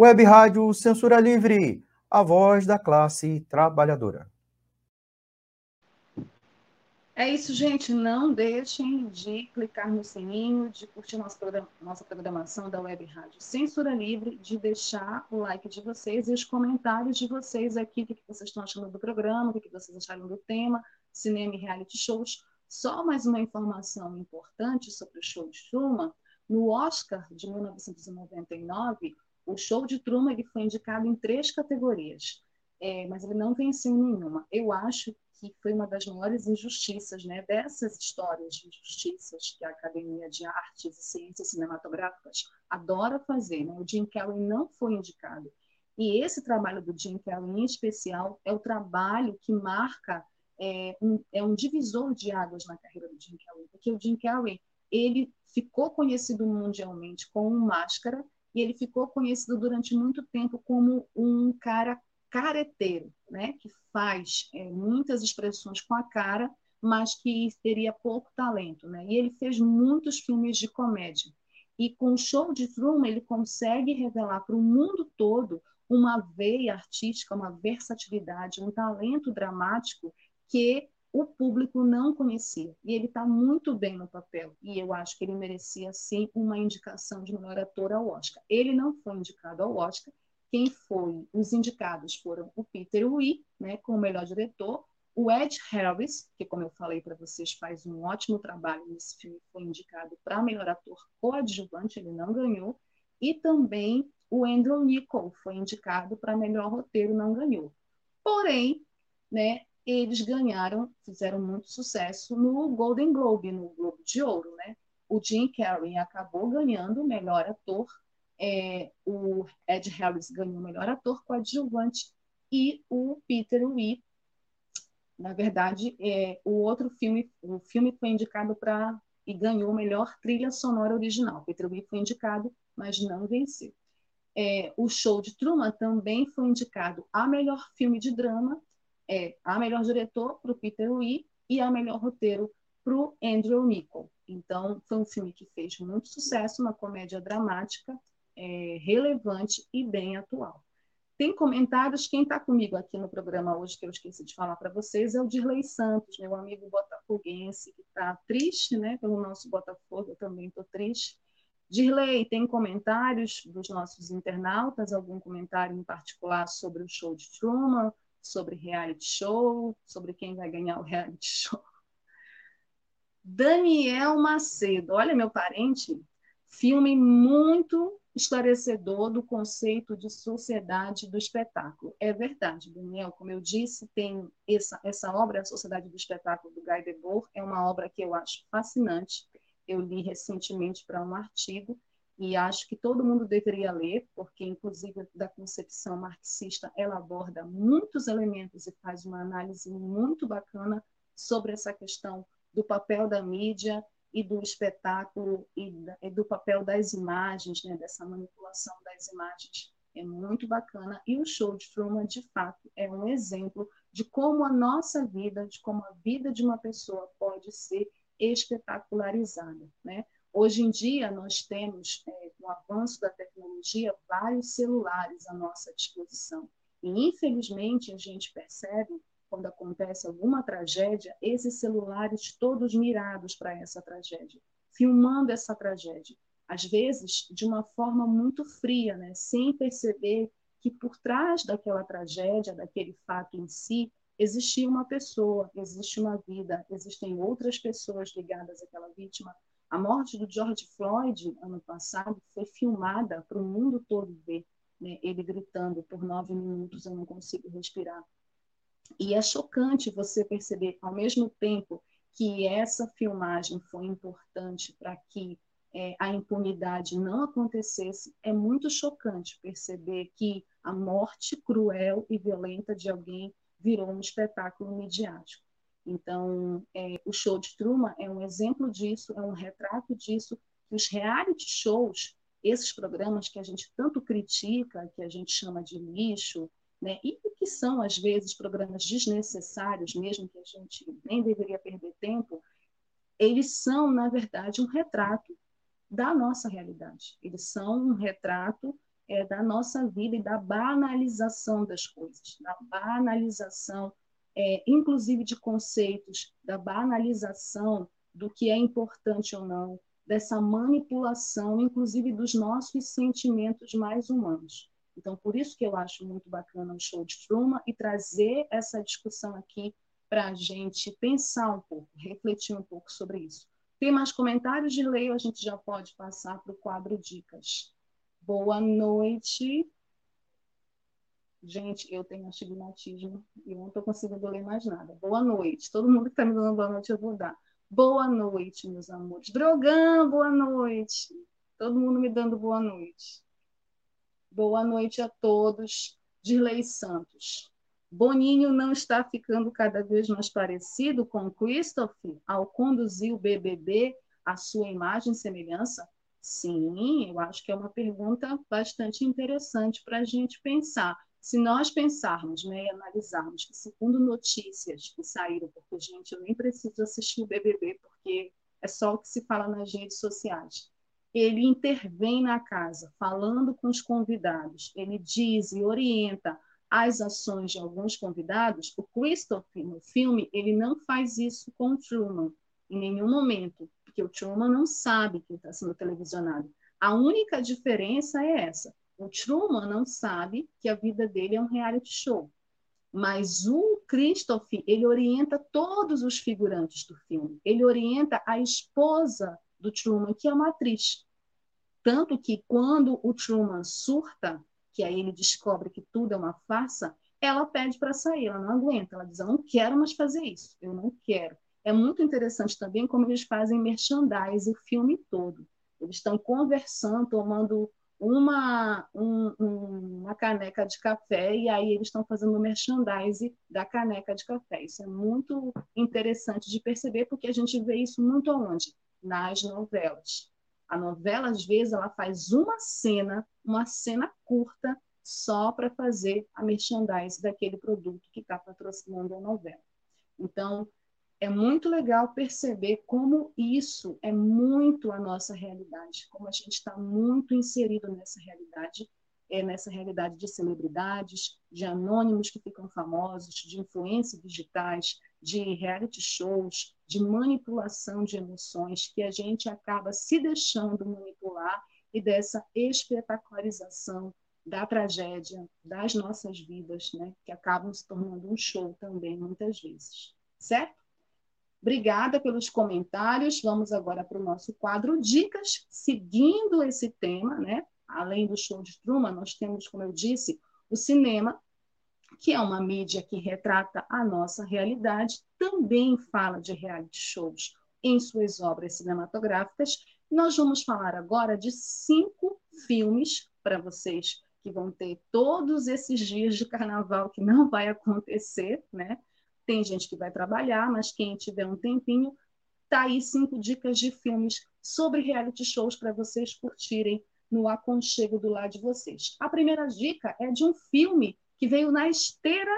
Web Rádio Censura Livre, a voz da classe trabalhadora. É isso, gente. Não deixem de clicar no sininho, de curtir nossa, programação da Web Rádio Censura Livre, de deixar o like de vocês e os comentários de vocês aqui, o que vocês estão achando do programa, o que vocês acharam do tema, cinema e reality shows. Só mais uma informação importante sobre o show de Truman. No Oscar de 1999, o show de Truman ele foi indicado em três categorias, é, mas ele não venceu nenhuma. Eu acho que foi uma das maiores injustiças, né, dessas histórias de injustiças que a Academia de Artes e Ciências Cinematográficas adora fazer. Né? O Jim Carrey não foi indicado. E esse trabalho do Jim Carrey, em especial, é o trabalho que marca, é um, é um divisor de águas na carreira do Jim Carrey, porque o Jim Carrey ele ficou conhecido mundialmente como um máscara e ele ficou conhecido durante muito tempo como um cara careteiro, né? que faz é, muitas expressões com a cara, mas que teria pouco talento. Né? E ele fez muitos filmes de comédia. E com o show de Truman, ele consegue revelar para o mundo todo uma veia artística, uma versatilidade, um talento dramático que o público não conhecia. E ele está muito bem no papel. E eu acho que ele merecia, sim, uma indicação de melhor ator ao Oscar. Ele não foi indicado ao Oscar, quem foi os indicados foram o Peter Wee, né, como melhor diretor, o Ed Harris, que como eu falei para vocês faz um ótimo trabalho nesse filme, foi indicado para melhor ator coadjuvante, ele não ganhou, e também o Andrew Nichol foi indicado para melhor roteiro, não ganhou. Porém, né, eles ganharam, fizeram muito sucesso no Golden Globe, no Globo de Ouro, né? O Jim Carrey acabou ganhando o melhor ator é, o Ed Harris ganhou o melhor ator coadjuvante e o Peter Wee, na verdade, é, o outro filme, o filme foi indicado para e ganhou melhor trilha sonora original. Peter Wee foi indicado, mas não venceu. É, o show de Truman também foi indicado a melhor filme de drama, é, a melhor diretor para o Peter Wee e a melhor roteiro para o Andrew Nichol. Então, foi um filme que fez muito sucesso, uma comédia dramática, é, relevante e bem atual. Tem comentários, quem está comigo aqui no programa hoje, que eu esqueci de falar para vocês, é o Dirley Santos, meu amigo botafoguense, que está triste né, pelo nosso Botafogo, eu também estou triste. Dirley, tem comentários dos nossos internautas, algum comentário em particular sobre o show de Truman, sobre reality show, sobre quem vai ganhar o reality show? Daniel Macedo, olha meu parente, filme muito esclarecedor do conceito de sociedade do espetáculo. É verdade, Daniel, como eu disse, tem essa, essa obra, A Sociedade do Espetáculo, do Guy Debord, é uma obra que eu acho fascinante. Eu li recentemente para um artigo e acho que todo mundo deveria ler, porque, inclusive, da concepção marxista, ela aborda muitos elementos e faz uma análise muito bacana sobre essa questão do papel da mídia e do espetáculo e, do papel das imagens, né, dessa manipulação das imagens. É muito bacana. E o show de Truman, de fato, é um exemplo de como a nossa vida, de como a vida de uma pessoa pode ser espetacularizada. Né? Hoje em dia, nós temos, é, com o avanço da tecnologia, vários celulares à nossa disposição. E, infelizmente, a gente percebe quando acontece alguma tragédia, esses celulares todos mirados para essa tragédia, filmando essa tragédia. Às vezes, de uma forma muito fria, né? sem perceber que por trás daquela tragédia, daquele fato em si, existia uma pessoa, existe uma vida, existem outras pessoas ligadas àquela vítima. A morte do George Floyd, ano passado, foi filmada para o mundo todo ver. Né? Ele gritando por nove minutos: Eu não consigo respirar. E é chocante você perceber, ao mesmo tempo que essa filmagem foi importante para que é, a impunidade não acontecesse, é muito chocante perceber que a morte cruel e violenta de alguém virou um espetáculo midiático. Então, é, o show de Truman é um exemplo disso, é um retrato disso, os reality shows, esses programas que a gente tanto critica, que a gente chama de lixo, né? E que são, às vezes, programas desnecessários, mesmo que a gente nem deveria perder tempo, eles são, na verdade, um retrato da nossa realidade. Eles são um retrato é, da nossa vida e da banalização das coisas, da banalização, é, inclusive de conceitos, da banalização do que é importante ou não, dessa manipulação, inclusive dos nossos sentimentos mais humanos. Então, por isso que eu acho muito bacana o show de Truman e trazer essa discussão aqui para a gente pensar um pouco, refletir um pouco sobre isso. Tem mais comentários de lei ou a gente já pode passar para o quadro Dicas? Boa noite. Gente, eu tenho astigmatismo e não estou conseguindo ler mais nada. Boa noite. Todo mundo que está me dando boa noite, eu vou dar. Boa noite, meus amores. Drogão, boa noite. Todo mundo me dando boa noite. Boa noite a todos. Dirley Santos. Boninho não está ficando cada vez mais parecido com Christopher ao conduzir o BBB à sua imagem e semelhança? Sim, eu acho que é uma pergunta bastante interessante para a gente pensar. Se nós pensarmos né, e analisarmos que, segundo notícias que saíram, porque, gente, eu nem preciso assistir o BBB, porque é só o que se fala nas redes sociais. Ele intervém na casa, falando com os convidados, ele diz e orienta as ações de alguns convidados, o Christopher, no filme, ele não faz isso com o Truman, em nenhum momento, porque o Truman não sabe que está sendo televisionado. A única diferença é essa. O Truman não sabe que a vida dele é um reality show. Mas o Christopher, ele orienta todos os figurantes do filme. Ele orienta a esposa do Truman, que é uma atriz. Tanto que quando o Truman surta, que aí ele descobre que tudo é uma farsa, ela pede para sair, ela não aguenta, ela diz: Eu não quero mais fazer isso, eu não quero. É muito interessante também como eles fazem merchandise o filme todo. Eles estão conversando, tomando uma, um, uma caneca de café e aí eles estão fazendo merchandise da caneca de café. Isso é muito interessante de perceber porque a gente vê isso muito onde? Nas novelas. A novela, às vezes, ela faz uma cena, uma cena curta, só para fazer a merchandise daquele produto que está patrocinando a novela. Então, é muito legal perceber como isso é muito a nossa realidade, como a gente está muito inserido nessa realidade é nessa realidade de celebridades, de anônimos que ficam famosos, de influências digitais, de reality shows, de manipulação de emoções, que a gente acaba se deixando manipular e dessa espetacularização da tragédia das nossas vidas, né, que acabam se tornando um show também muitas vezes, certo? Obrigada pelos comentários. Vamos agora para o nosso quadro Dicas, seguindo esse tema, né? além do show de Truman, nós temos, como eu disse, o cinema, que é uma mídia que retrata a nossa realidade, também fala de reality shows em suas obras cinematográficas. Nós vamos falar agora de cinco filmes para vocês que vão ter todos esses dias de carnaval que não vai acontecer, né? Tem gente que vai trabalhar, mas quem tiver um tempinho, tá aí cinco dicas de filmes sobre reality shows para vocês curtirem no aconchego do lado de vocês. A primeira dica é de um filme que veio na esteira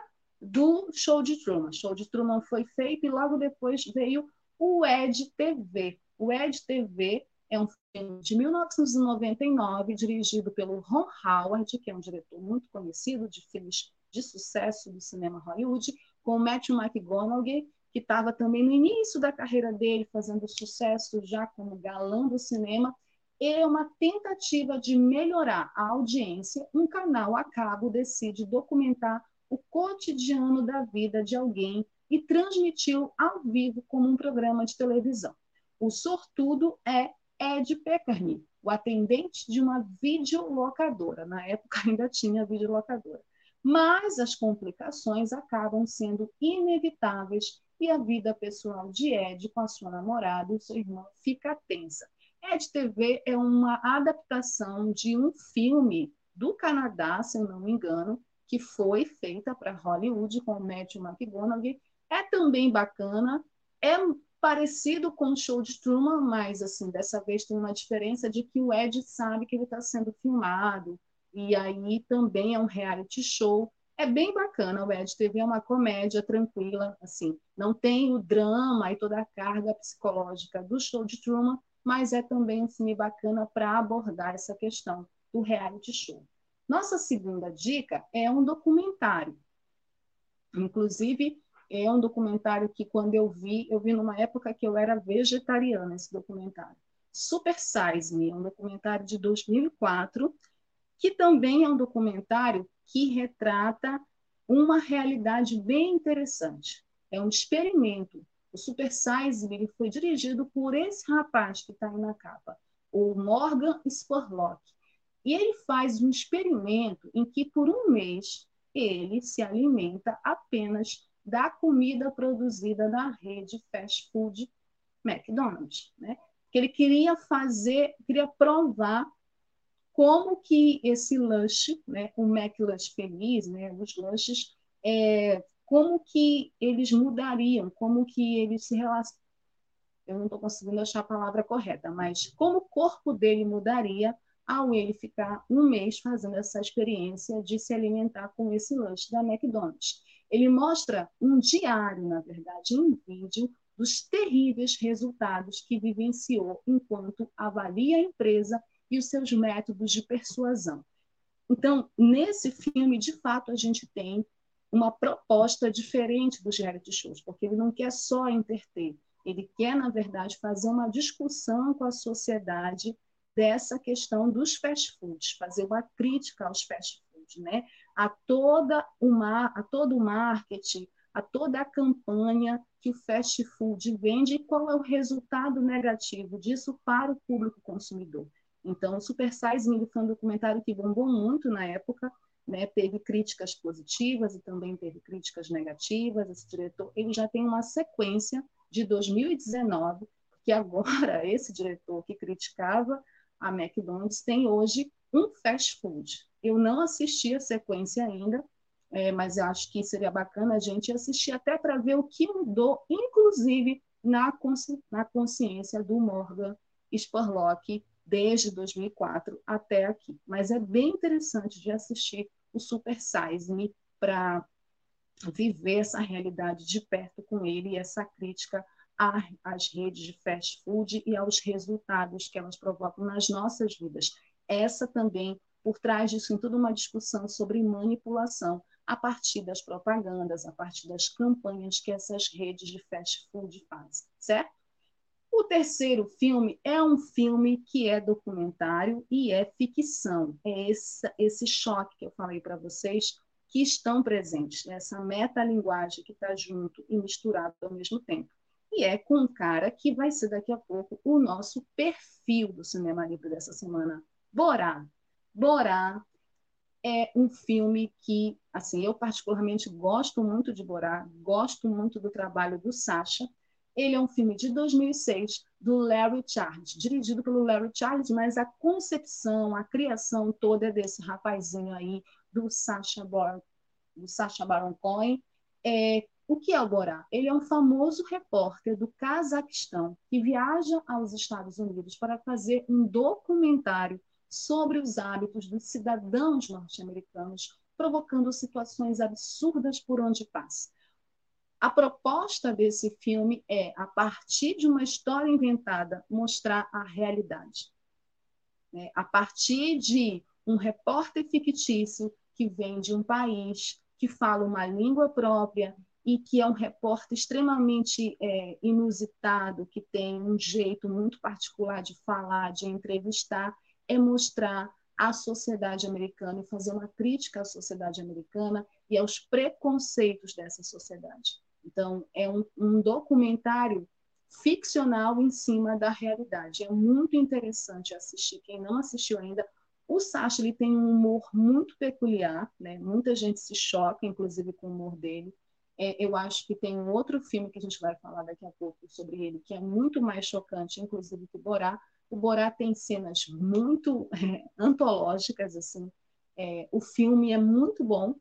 do Show de Truman. Show de Truman foi feito e logo depois veio o Ed TV. O Ed TV é um filme de 1999, dirigido pelo Ron Howard, que é um diretor muito conhecido de filmes de sucesso do cinema Hollywood, com Matthew McConaughey, que estava também no início da carreira dele, fazendo sucesso já como galã do cinema, é uma tentativa de melhorar a audiência, um canal a cabo decide documentar o cotidiano da vida de alguém e transmitiu ao vivo como um programa de televisão. O sortudo é Ed Peckerny, o atendente de uma videolocadora. Na época ainda tinha videolocadora. Mas as complicações acabam sendo inevitáveis e a vida pessoal de Ed com a sua namorada e seu irmão fica tensa. Ed TV é uma adaptação de um filme do Canadá, se eu não me engano, que foi feita para Hollywood com o Matthew McConaughey. É também bacana, é parecido com o show de Truman, mas assim, dessa vez tem uma diferença de que o Ed sabe que ele está sendo filmado, e aí também é um reality show. É bem bacana, o Ed TV é uma comédia tranquila, assim, não tem o drama e toda a carga psicológica do show de Truman, mas é também um filme bacana para abordar essa questão do reality show. Nossa segunda dica é um documentário. Inclusive, é um documentário que, quando eu vi, eu vi numa época que eu era vegetariana, esse documentário. Super Size Me, é um documentário de 2004, que também é um documentário que retrata uma realidade bem interessante. É um experimento. O Super Size Me foi dirigido por esse rapaz que está aí na capa, o Morgan Spurlock. E ele faz um experimento em que, por um mês, ele se alimenta apenas da comida produzida na rede fast food McDonald's, né? Que ele queria fazer, queria provar como que esse lanche, né, o McLanche feliz, né, os lanches, é, como que eles mudariam, como que eles se relacionam. Eu não estou conseguindo achar a palavra correta, mas como o corpo dele mudaria ao ele ficar um mês fazendo essa experiência de se alimentar com esse lanche da McDonald's. Ele mostra um diário, na verdade, em vídeo, dos terríveis resultados que vivenciou enquanto avalia a empresa e os seus métodos de persuasão. Então, nesse filme, de fato, a gente tem uma proposta diferente dos reality shows, porque ele não quer só entreter, ele quer, na verdade, fazer uma discussão com a sociedade dessa questão dos fast foods, fazer uma crítica aos fast foods, né? a, toda uma, a todo o marketing, a toda a campanha que o fast food vende e qual é o resultado negativo disso para o público consumidor. Então, o Super Size Me foi um documentário que bombou muito na época, né? teve críticas positivas e também teve críticas negativas. Esse diretor ele já tem uma sequência de 2019, que agora esse diretor que criticava a McDonald's tem hoje um fast food. Eu não assisti a sequência ainda, é, mas acho que seria bacana a gente assistir até para ver o que mudou, inclusive na, consci na consciência do Morgan Spurlock desde 2004 até aqui. Mas é bem interessante de assistir o Super Size Me para viver essa realidade de perto com ele e essa crítica às redes de fast food e aos resultados que elas provocam nas nossas vidas. Essa também, por trás disso, em toda uma discussão sobre manipulação a partir das propagandas, a partir das campanhas que essas redes de fast food fazem, certo? O terceiro filme é um filme que é documentário e é ficção. É esse, esse choque que eu falei para vocês que estão presentes, né? essa metalinguagem que está junto e misturado ao mesmo tempo. E é com um cara que vai ser daqui a pouco o nosso perfil do Cinema Livre dessa semana, Borá. Borá é um filme que, assim, eu particularmente gosto muito de Borá, gosto muito do trabalho do Sacha, ele é um filme de 2006 do Larry Charles, dirigido pelo Larry Charles, mas a concepção, a criação toda é desse rapazinho aí, do Sacha Baron, do Sacha Baron Cohen. É, o que é o Borá? Ele é um famoso repórter do Cazaquistão que viaja aos Estados Unidos para fazer um documentário sobre os hábitos dos cidadãos norte-americanos, provocando situações absurdas por onde passa. A proposta desse filme é, a partir de uma história inventada, mostrar a realidade. Né? A partir de um repórter fictício que vem de um país que fala uma língua própria e que é um repórter extremamente é, inusitado, que tem um jeito muito particular de falar, de entrevistar, é mostrar a sociedade americana e fazer uma crítica à sociedade americana e aos preconceitos dessa sociedade. Então, é um, um documentário ficcional em cima da realidade. É muito interessante assistir. Quem não assistiu ainda, o Sacha ele tem um humor muito peculiar, né? Muita gente se choca, inclusive, com o humor dele. É, eu acho que tem um outro filme que a gente vai falar daqui a pouco sobre ele, que é muito mais chocante, inclusive, que o Borá. O Borá tem cenas muito é, antológicas, assim. É, o filme é muito bom.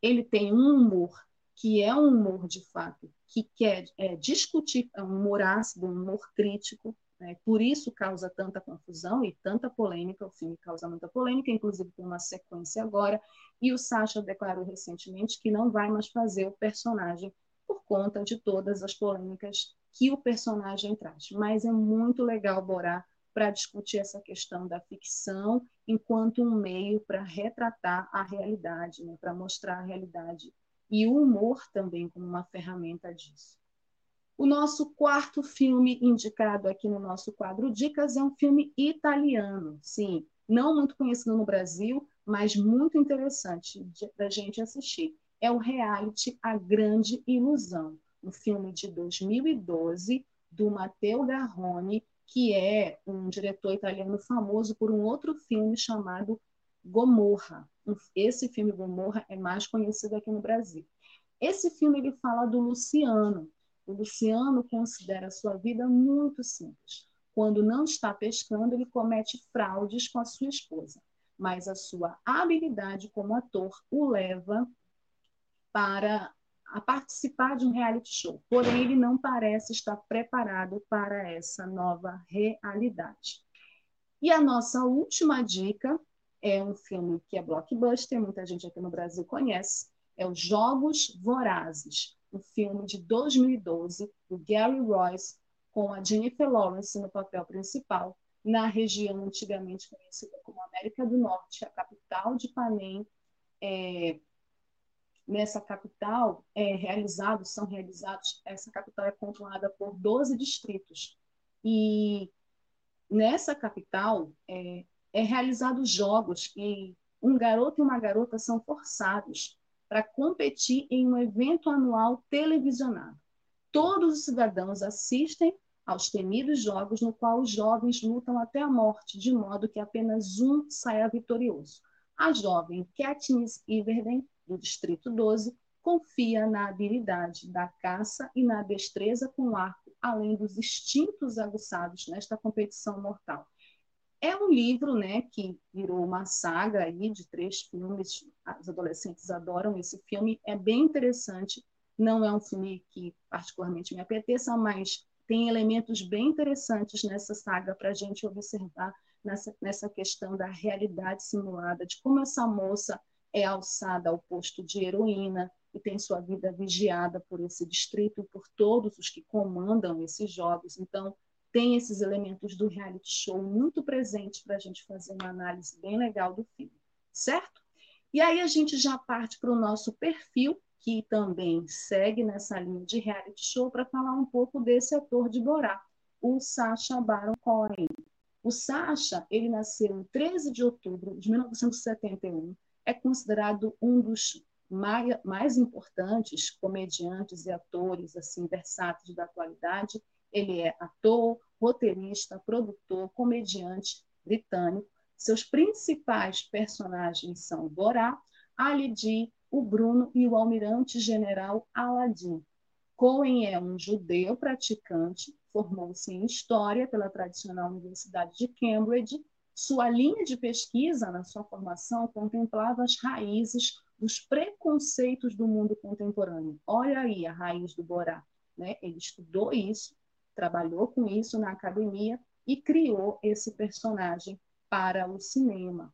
Ele tem um humor que é um humor de fato que quer é, discutir, é um humor ácido, um humor crítico, né? por isso causa tanta confusão e tanta polêmica, o filme causa muita polêmica, inclusive tem uma sequência agora, e o Sacha declarou recentemente que não vai mais fazer o personagem por conta de todas as polêmicas que o personagem traz. Mas é muito legal Borá para discutir essa questão da ficção enquanto um meio para retratar a realidade, né? para mostrar a realidade. E o humor também como uma ferramenta disso. O nosso quarto filme indicado aqui no nosso quadro Dicas é um filme italiano, sim, não muito conhecido no Brasil, mas muito interessante da gente assistir. É o reality A Grande Ilusão, um filme de 2012 do Matteo Garrone, que é um diretor italiano famoso por um outro filme chamado Gomorra. Esse filme Gomorra é mais conhecido aqui no Brasil. Esse filme ele fala do Luciano. O Luciano considera a sua vida muito simples. Quando não está pescando, ele comete fraudes com a sua esposa, mas a sua habilidade como ator o leva para a participar de um reality show. Porém, ele não parece estar preparado para essa nova realidade. E a nossa última dica é um filme que é blockbuster, muita gente aqui no Brasil conhece, é Os Jogos Vorazes, um filme de 2012 do Gary Royce com a Jennifer Lawrence no papel principal, na região antigamente conhecida como América do Norte, a capital de Panem, é, nessa capital é realizado, são realizados, essa capital é controlada por 12 distritos. E nessa capital é, é realizados jogos e um garoto e uma garota são forçados para competir em um evento anual televisionado. Todos os cidadãos assistem aos temidos jogos no qual os jovens lutam até a morte, de modo que apenas um saia vitorioso. A jovem Katniss Everdeen do Distrito 12, confia na habilidade da caça e na destreza com o arco, além dos instintos aguçados nesta competição mortal. É um livro né, que virou uma saga aí de três filmes, os adolescentes adoram esse filme, é bem interessante, não é um filme que particularmente me apeteça, mas tem elementos bem interessantes nessa saga para a gente observar nessa, nessa questão da realidade simulada, de como essa moça é alçada ao posto de heroína e tem sua vida vigiada por esse distrito, por todos os que comandam esses jogos. Então, tem esses elementos do reality show muito presentes para a gente fazer uma análise bem legal do filme, certo? E aí a gente já parte para o nosso perfil, que também segue nessa linha de reality show, para falar um pouco desse ator de Borá, o Sacha Baron Cohen. O Sacha, ele nasceu em 13 de outubro de 1971, é considerado um dos mais, mais importantes comediantes e atores assim versáteis da atualidade. Ele é ator, roteirista, produtor, comediante britânico. Seus principais personagens são Borá, Ali o Bruno e o almirante general Aladdin. Cohen é um judeu praticante, formou-se em História pela tradicional Universidade de Cambridge sua linha de pesquisa na sua formação contemplava as raízes dos preconceitos do mundo contemporâneo. Olha aí a raiz do Borá. Né? Ele estudou isso, trabalhou com isso na academia e criou esse personagem para o cinema,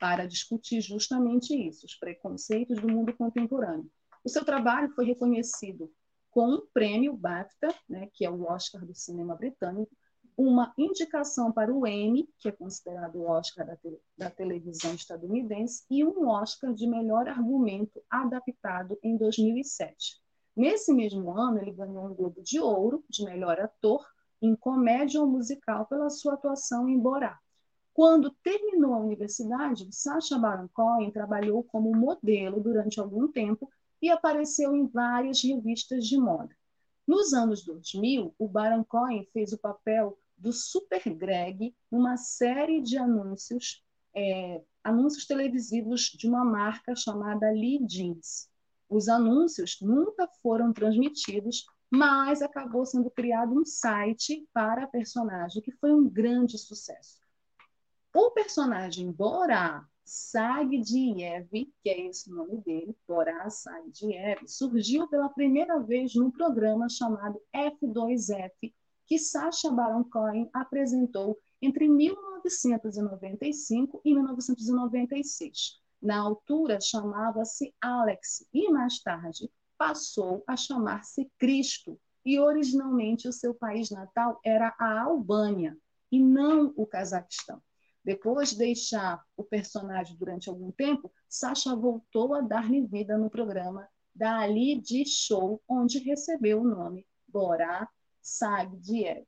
para discutir justamente isso, os preconceitos do mundo contemporâneo. O seu trabalho foi reconhecido com um prêmio BAFTA, né, que é o Oscar do cinema britânico, uma indicação para o Emmy, que é considerado o Oscar da, te da, televisão estadunidense, e um Oscar de melhor argumento adaptado em 2007. Nesse mesmo ano, ele ganhou um Globo de Ouro de melhor ator em comédia ou musical pela sua atuação em Borá. Quando terminou a universidade, Sacha Baron Cohen trabalhou como modelo durante algum tempo e apareceu em várias revistas de moda. Nos anos 2000, o Baron Cohen fez o papel do Super Greg uma série de anúncios, é, anúncios televisivos de uma marca chamada Lee Jeans. Os anúncios nunca foram transmitidos, mas acabou sendo criado um site para a personagem, que foi um grande sucesso. O personagem Borá Sagdiev, que é esse o nome dele, Borá Sagdiev, surgiu pela primeira vez num programa chamado F2F, que Sacha Baron Cohen apresentou entre 1995 e 1996. Na altura chamava-se Alex e mais tarde passou a chamar-se Cristo, e originalmente o seu país natal era a Albânia e não o Cazaquistão. Depois de deixar o personagem durante algum tempo, Sasha voltou a dar-lhe vida no programa da Ali de Show, onde recebeu o nome Borá Sagdiev.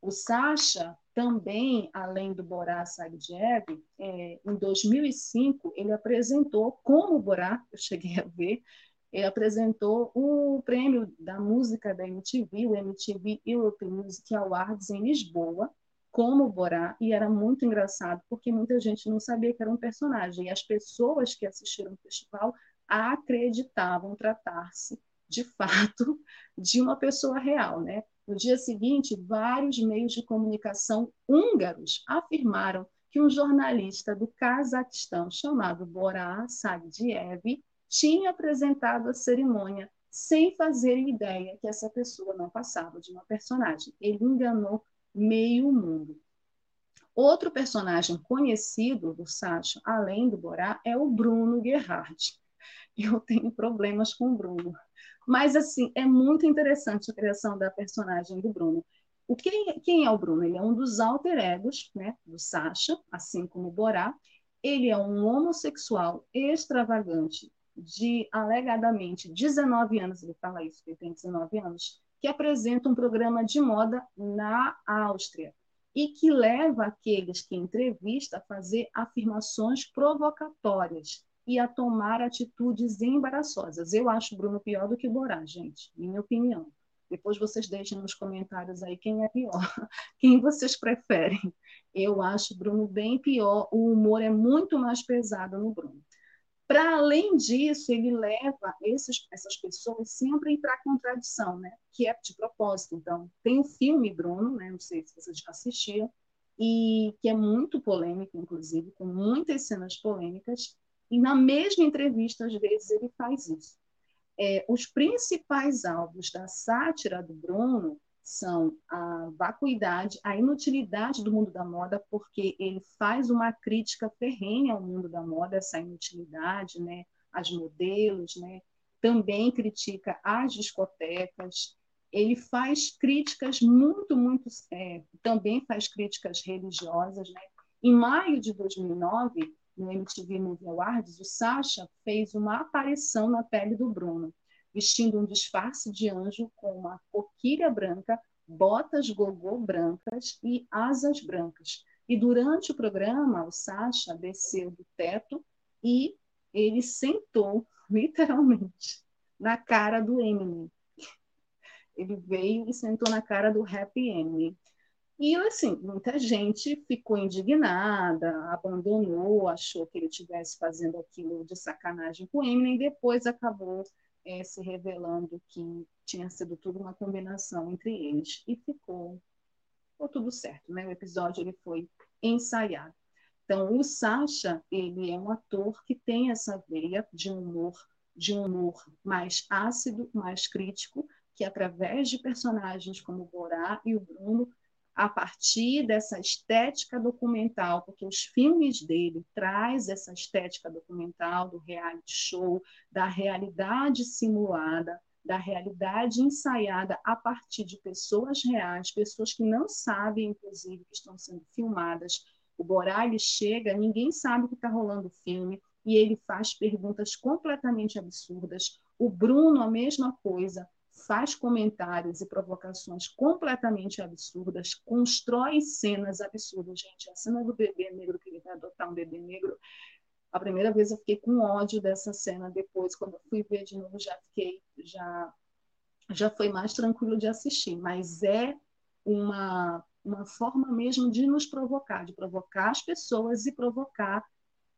O Sasha também, além do Borá Sagdiev, é, em 2005, ele apresentou, como Borá, eu cheguei a ver, ele apresentou o prêmio da música da MTV, o MTV European Music Awards, em Lisboa, como Borá, e era muito engraçado, porque muita gente não sabia que era um personagem, e as pessoas que assistiram o festival acreditavam tratar-se, de fato, de uma pessoa real. Né? No dia seguinte, vários meios de comunicação húngaros afirmaram que um jornalista do Cazaquistão, chamado Borá Sagdiev, tinha apresentado a cerimônia sem fazer ideia que essa pessoa não passava de uma personagem. Ele enganou meio mundo. Outro personagem conhecido do Sacha, além do Borá, é o Bruno Gerhardt. Eu tenho problemas com o Bruno. Mas, assim, é muito interessante a criação da personagem do Bruno. O quem, quem é o Bruno? Ele é um dos alter egos né, do Sacha, assim como o Borá. Ele é um homossexual extravagante de, alegadamente, 19 anos, ele fala isso, ele tem 19 anos, que apresenta um programa de moda na Áustria e que leva aqueles que entrevista a fazer afirmações provocatórias e a tomar atitudes embaraçosas. Eu acho Bruno pior do que Borá, gente, minha opinião. Depois vocês deixem nos comentários aí quem é pior, quem vocês preferem. Eu acho Bruno bem pior, o humor é muito mais pesado no Bruno. Para além disso, ele leva esses, essas pessoas sempre para a contradição, né? que é de propósito. Então, tem o filme Bruno, né? não sei se vocês já assistiram, e que é muito polêmico, inclusive, com muitas cenas polêmicas, e na mesma entrevista, às vezes, ele faz isso. É, os principais alvos da sátira do Bruno são a vacuidade, a inutilidade do mundo da moda, porque ele faz uma crítica ferrenha ao mundo da moda, essa inutilidade, né, as modelos, né, também critica as discotecas, ele faz críticas muito, muito, é, também faz críticas religiosas, né? Em maio de 2009, no MTV Movie Awards, o Sasha fez uma aparição na pele do Bruno vestindo um disfarce de anjo com uma coquilha branca, botas gogô brancas e asas brancas. E durante o programa, o Sasha desceu do teto e ele sentou, literalmente, na cara do Eminem. Ele veio e sentou na cara do Happy Eminem. E, assim, muita gente ficou indignada, abandonou, achou que ele estivesse fazendo aquilo de sacanagem com Eminem, depois acabou é, se revelando que tinha sido tudo uma combinação entre eles e ficou, ficou tudo certo, né? O episódio ele foi ensaiado. Então, o Sasha, ele é um ator que tem essa veia de humor, de um humor mais ácido, mais crítico, que através de personagens como o Borá e o Bruno a partir dessa estética documental, porque os filmes dele traz essa estética documental do reality show, da realidade simulada, da realidade ensaiada a partir de pessoas reais, pessoas que não sabem, inclusive, que estão sendo filmadas. O Boralho chega, ninguém sabe o que está rolando o filme, e ele faz perguntas completamente absurdas. O Bruno, a mesma coisa faz comentários e provocações completamente absurdas, constrói cenas absurdas. Gente, a cena do bebê negro, que ele vai adotar um bebê negro, a primeira vez eu fiquei com ódio dessa cena, depois, quando eu fui ver de novo, já fiquei, já, já foi mais tranquilo de assistir, mas é uma, uma forma mesmo de nos provocar, de provocar as pessoas e provocar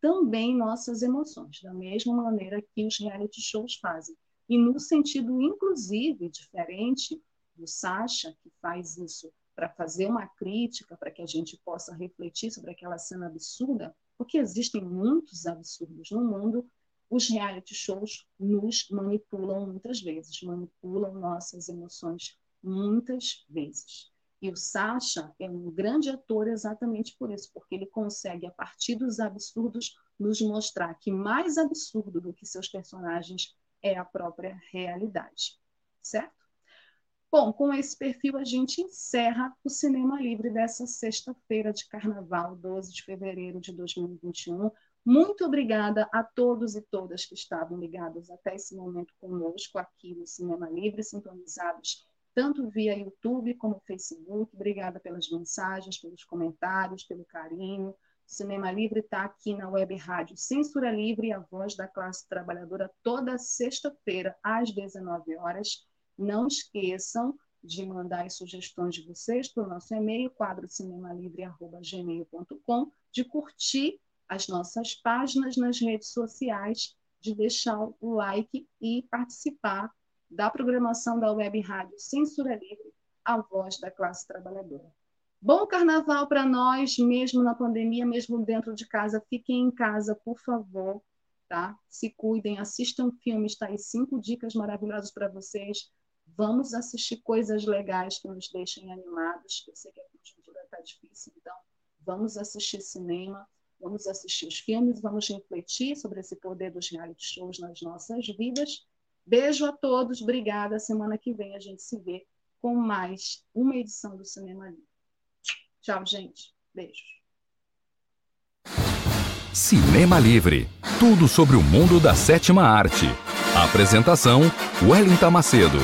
também nossas emoções, da mesma maneira que os reality shows fazem e no sentido, inclusive, diferente do Sacha, que faz isso para fazer uma crítica, para que a gente possa refletir sobre aquela cena absurda, porque existem muitos absurdos no mundo, os reality shows nos manipulam muitas vezes, manipulam nossas emoções muitas vezes. E o Sacha é um grande ator exatamente por isso, porque ele consegue, a partir dos absurdos, nos mostrar que mais absurdo do que seus personagens é a própria realidade, certo? Bom, com esse perfil a gente encerra o Cinema Livre dessa sexta-feira de carnaval, 12 de fevereiro de 2021. Muito obrigada a todos e todas que estavam ligados até esse momento conosco aqui no Cinema Livre, sintonizados tanto via YouTube como Facebook. Obrigada pelas mensagens, pelos comentários, pelo carinho. Cinema Livre está aqui na web rádio. Censura Livre, a voz da classe trabalhadora, toda sexta-feira, às 19 horas. Não esqueçam de mandar as sugestões de vocês para o nosso e-mail, quadrocinemalivre.gmail.com, de curtir as nossas páginas nas redes sociais, de deixar o like e participar da programação da Web Rádio. Censura Livre, a voz da classe trabalhadora. Bom carnaval para nós, mesmo na pandemia, mesmo dentro de casa. Fiquem em casa, por favor, tá? Se cuidem, assistam filmes, tá aí cinco dicas maravilhosas para vocês. Vamos assistir coisas legais que nos deixem animados. Eu sei que a conjuntura está difícil, então vamos assistir cinema, vamos assistir os filmes, vamos refletir sobre esse poder dos reality shows nas nossas vidas. Beijo a todos, obrigada. Semana que vem a gente se vê com mais uma edição do Cinema Livre. Tchau, gente. Beijos. Cinema Livre tudo sobre o mundo da sétima arte. Apresentação: Wellington Macedo.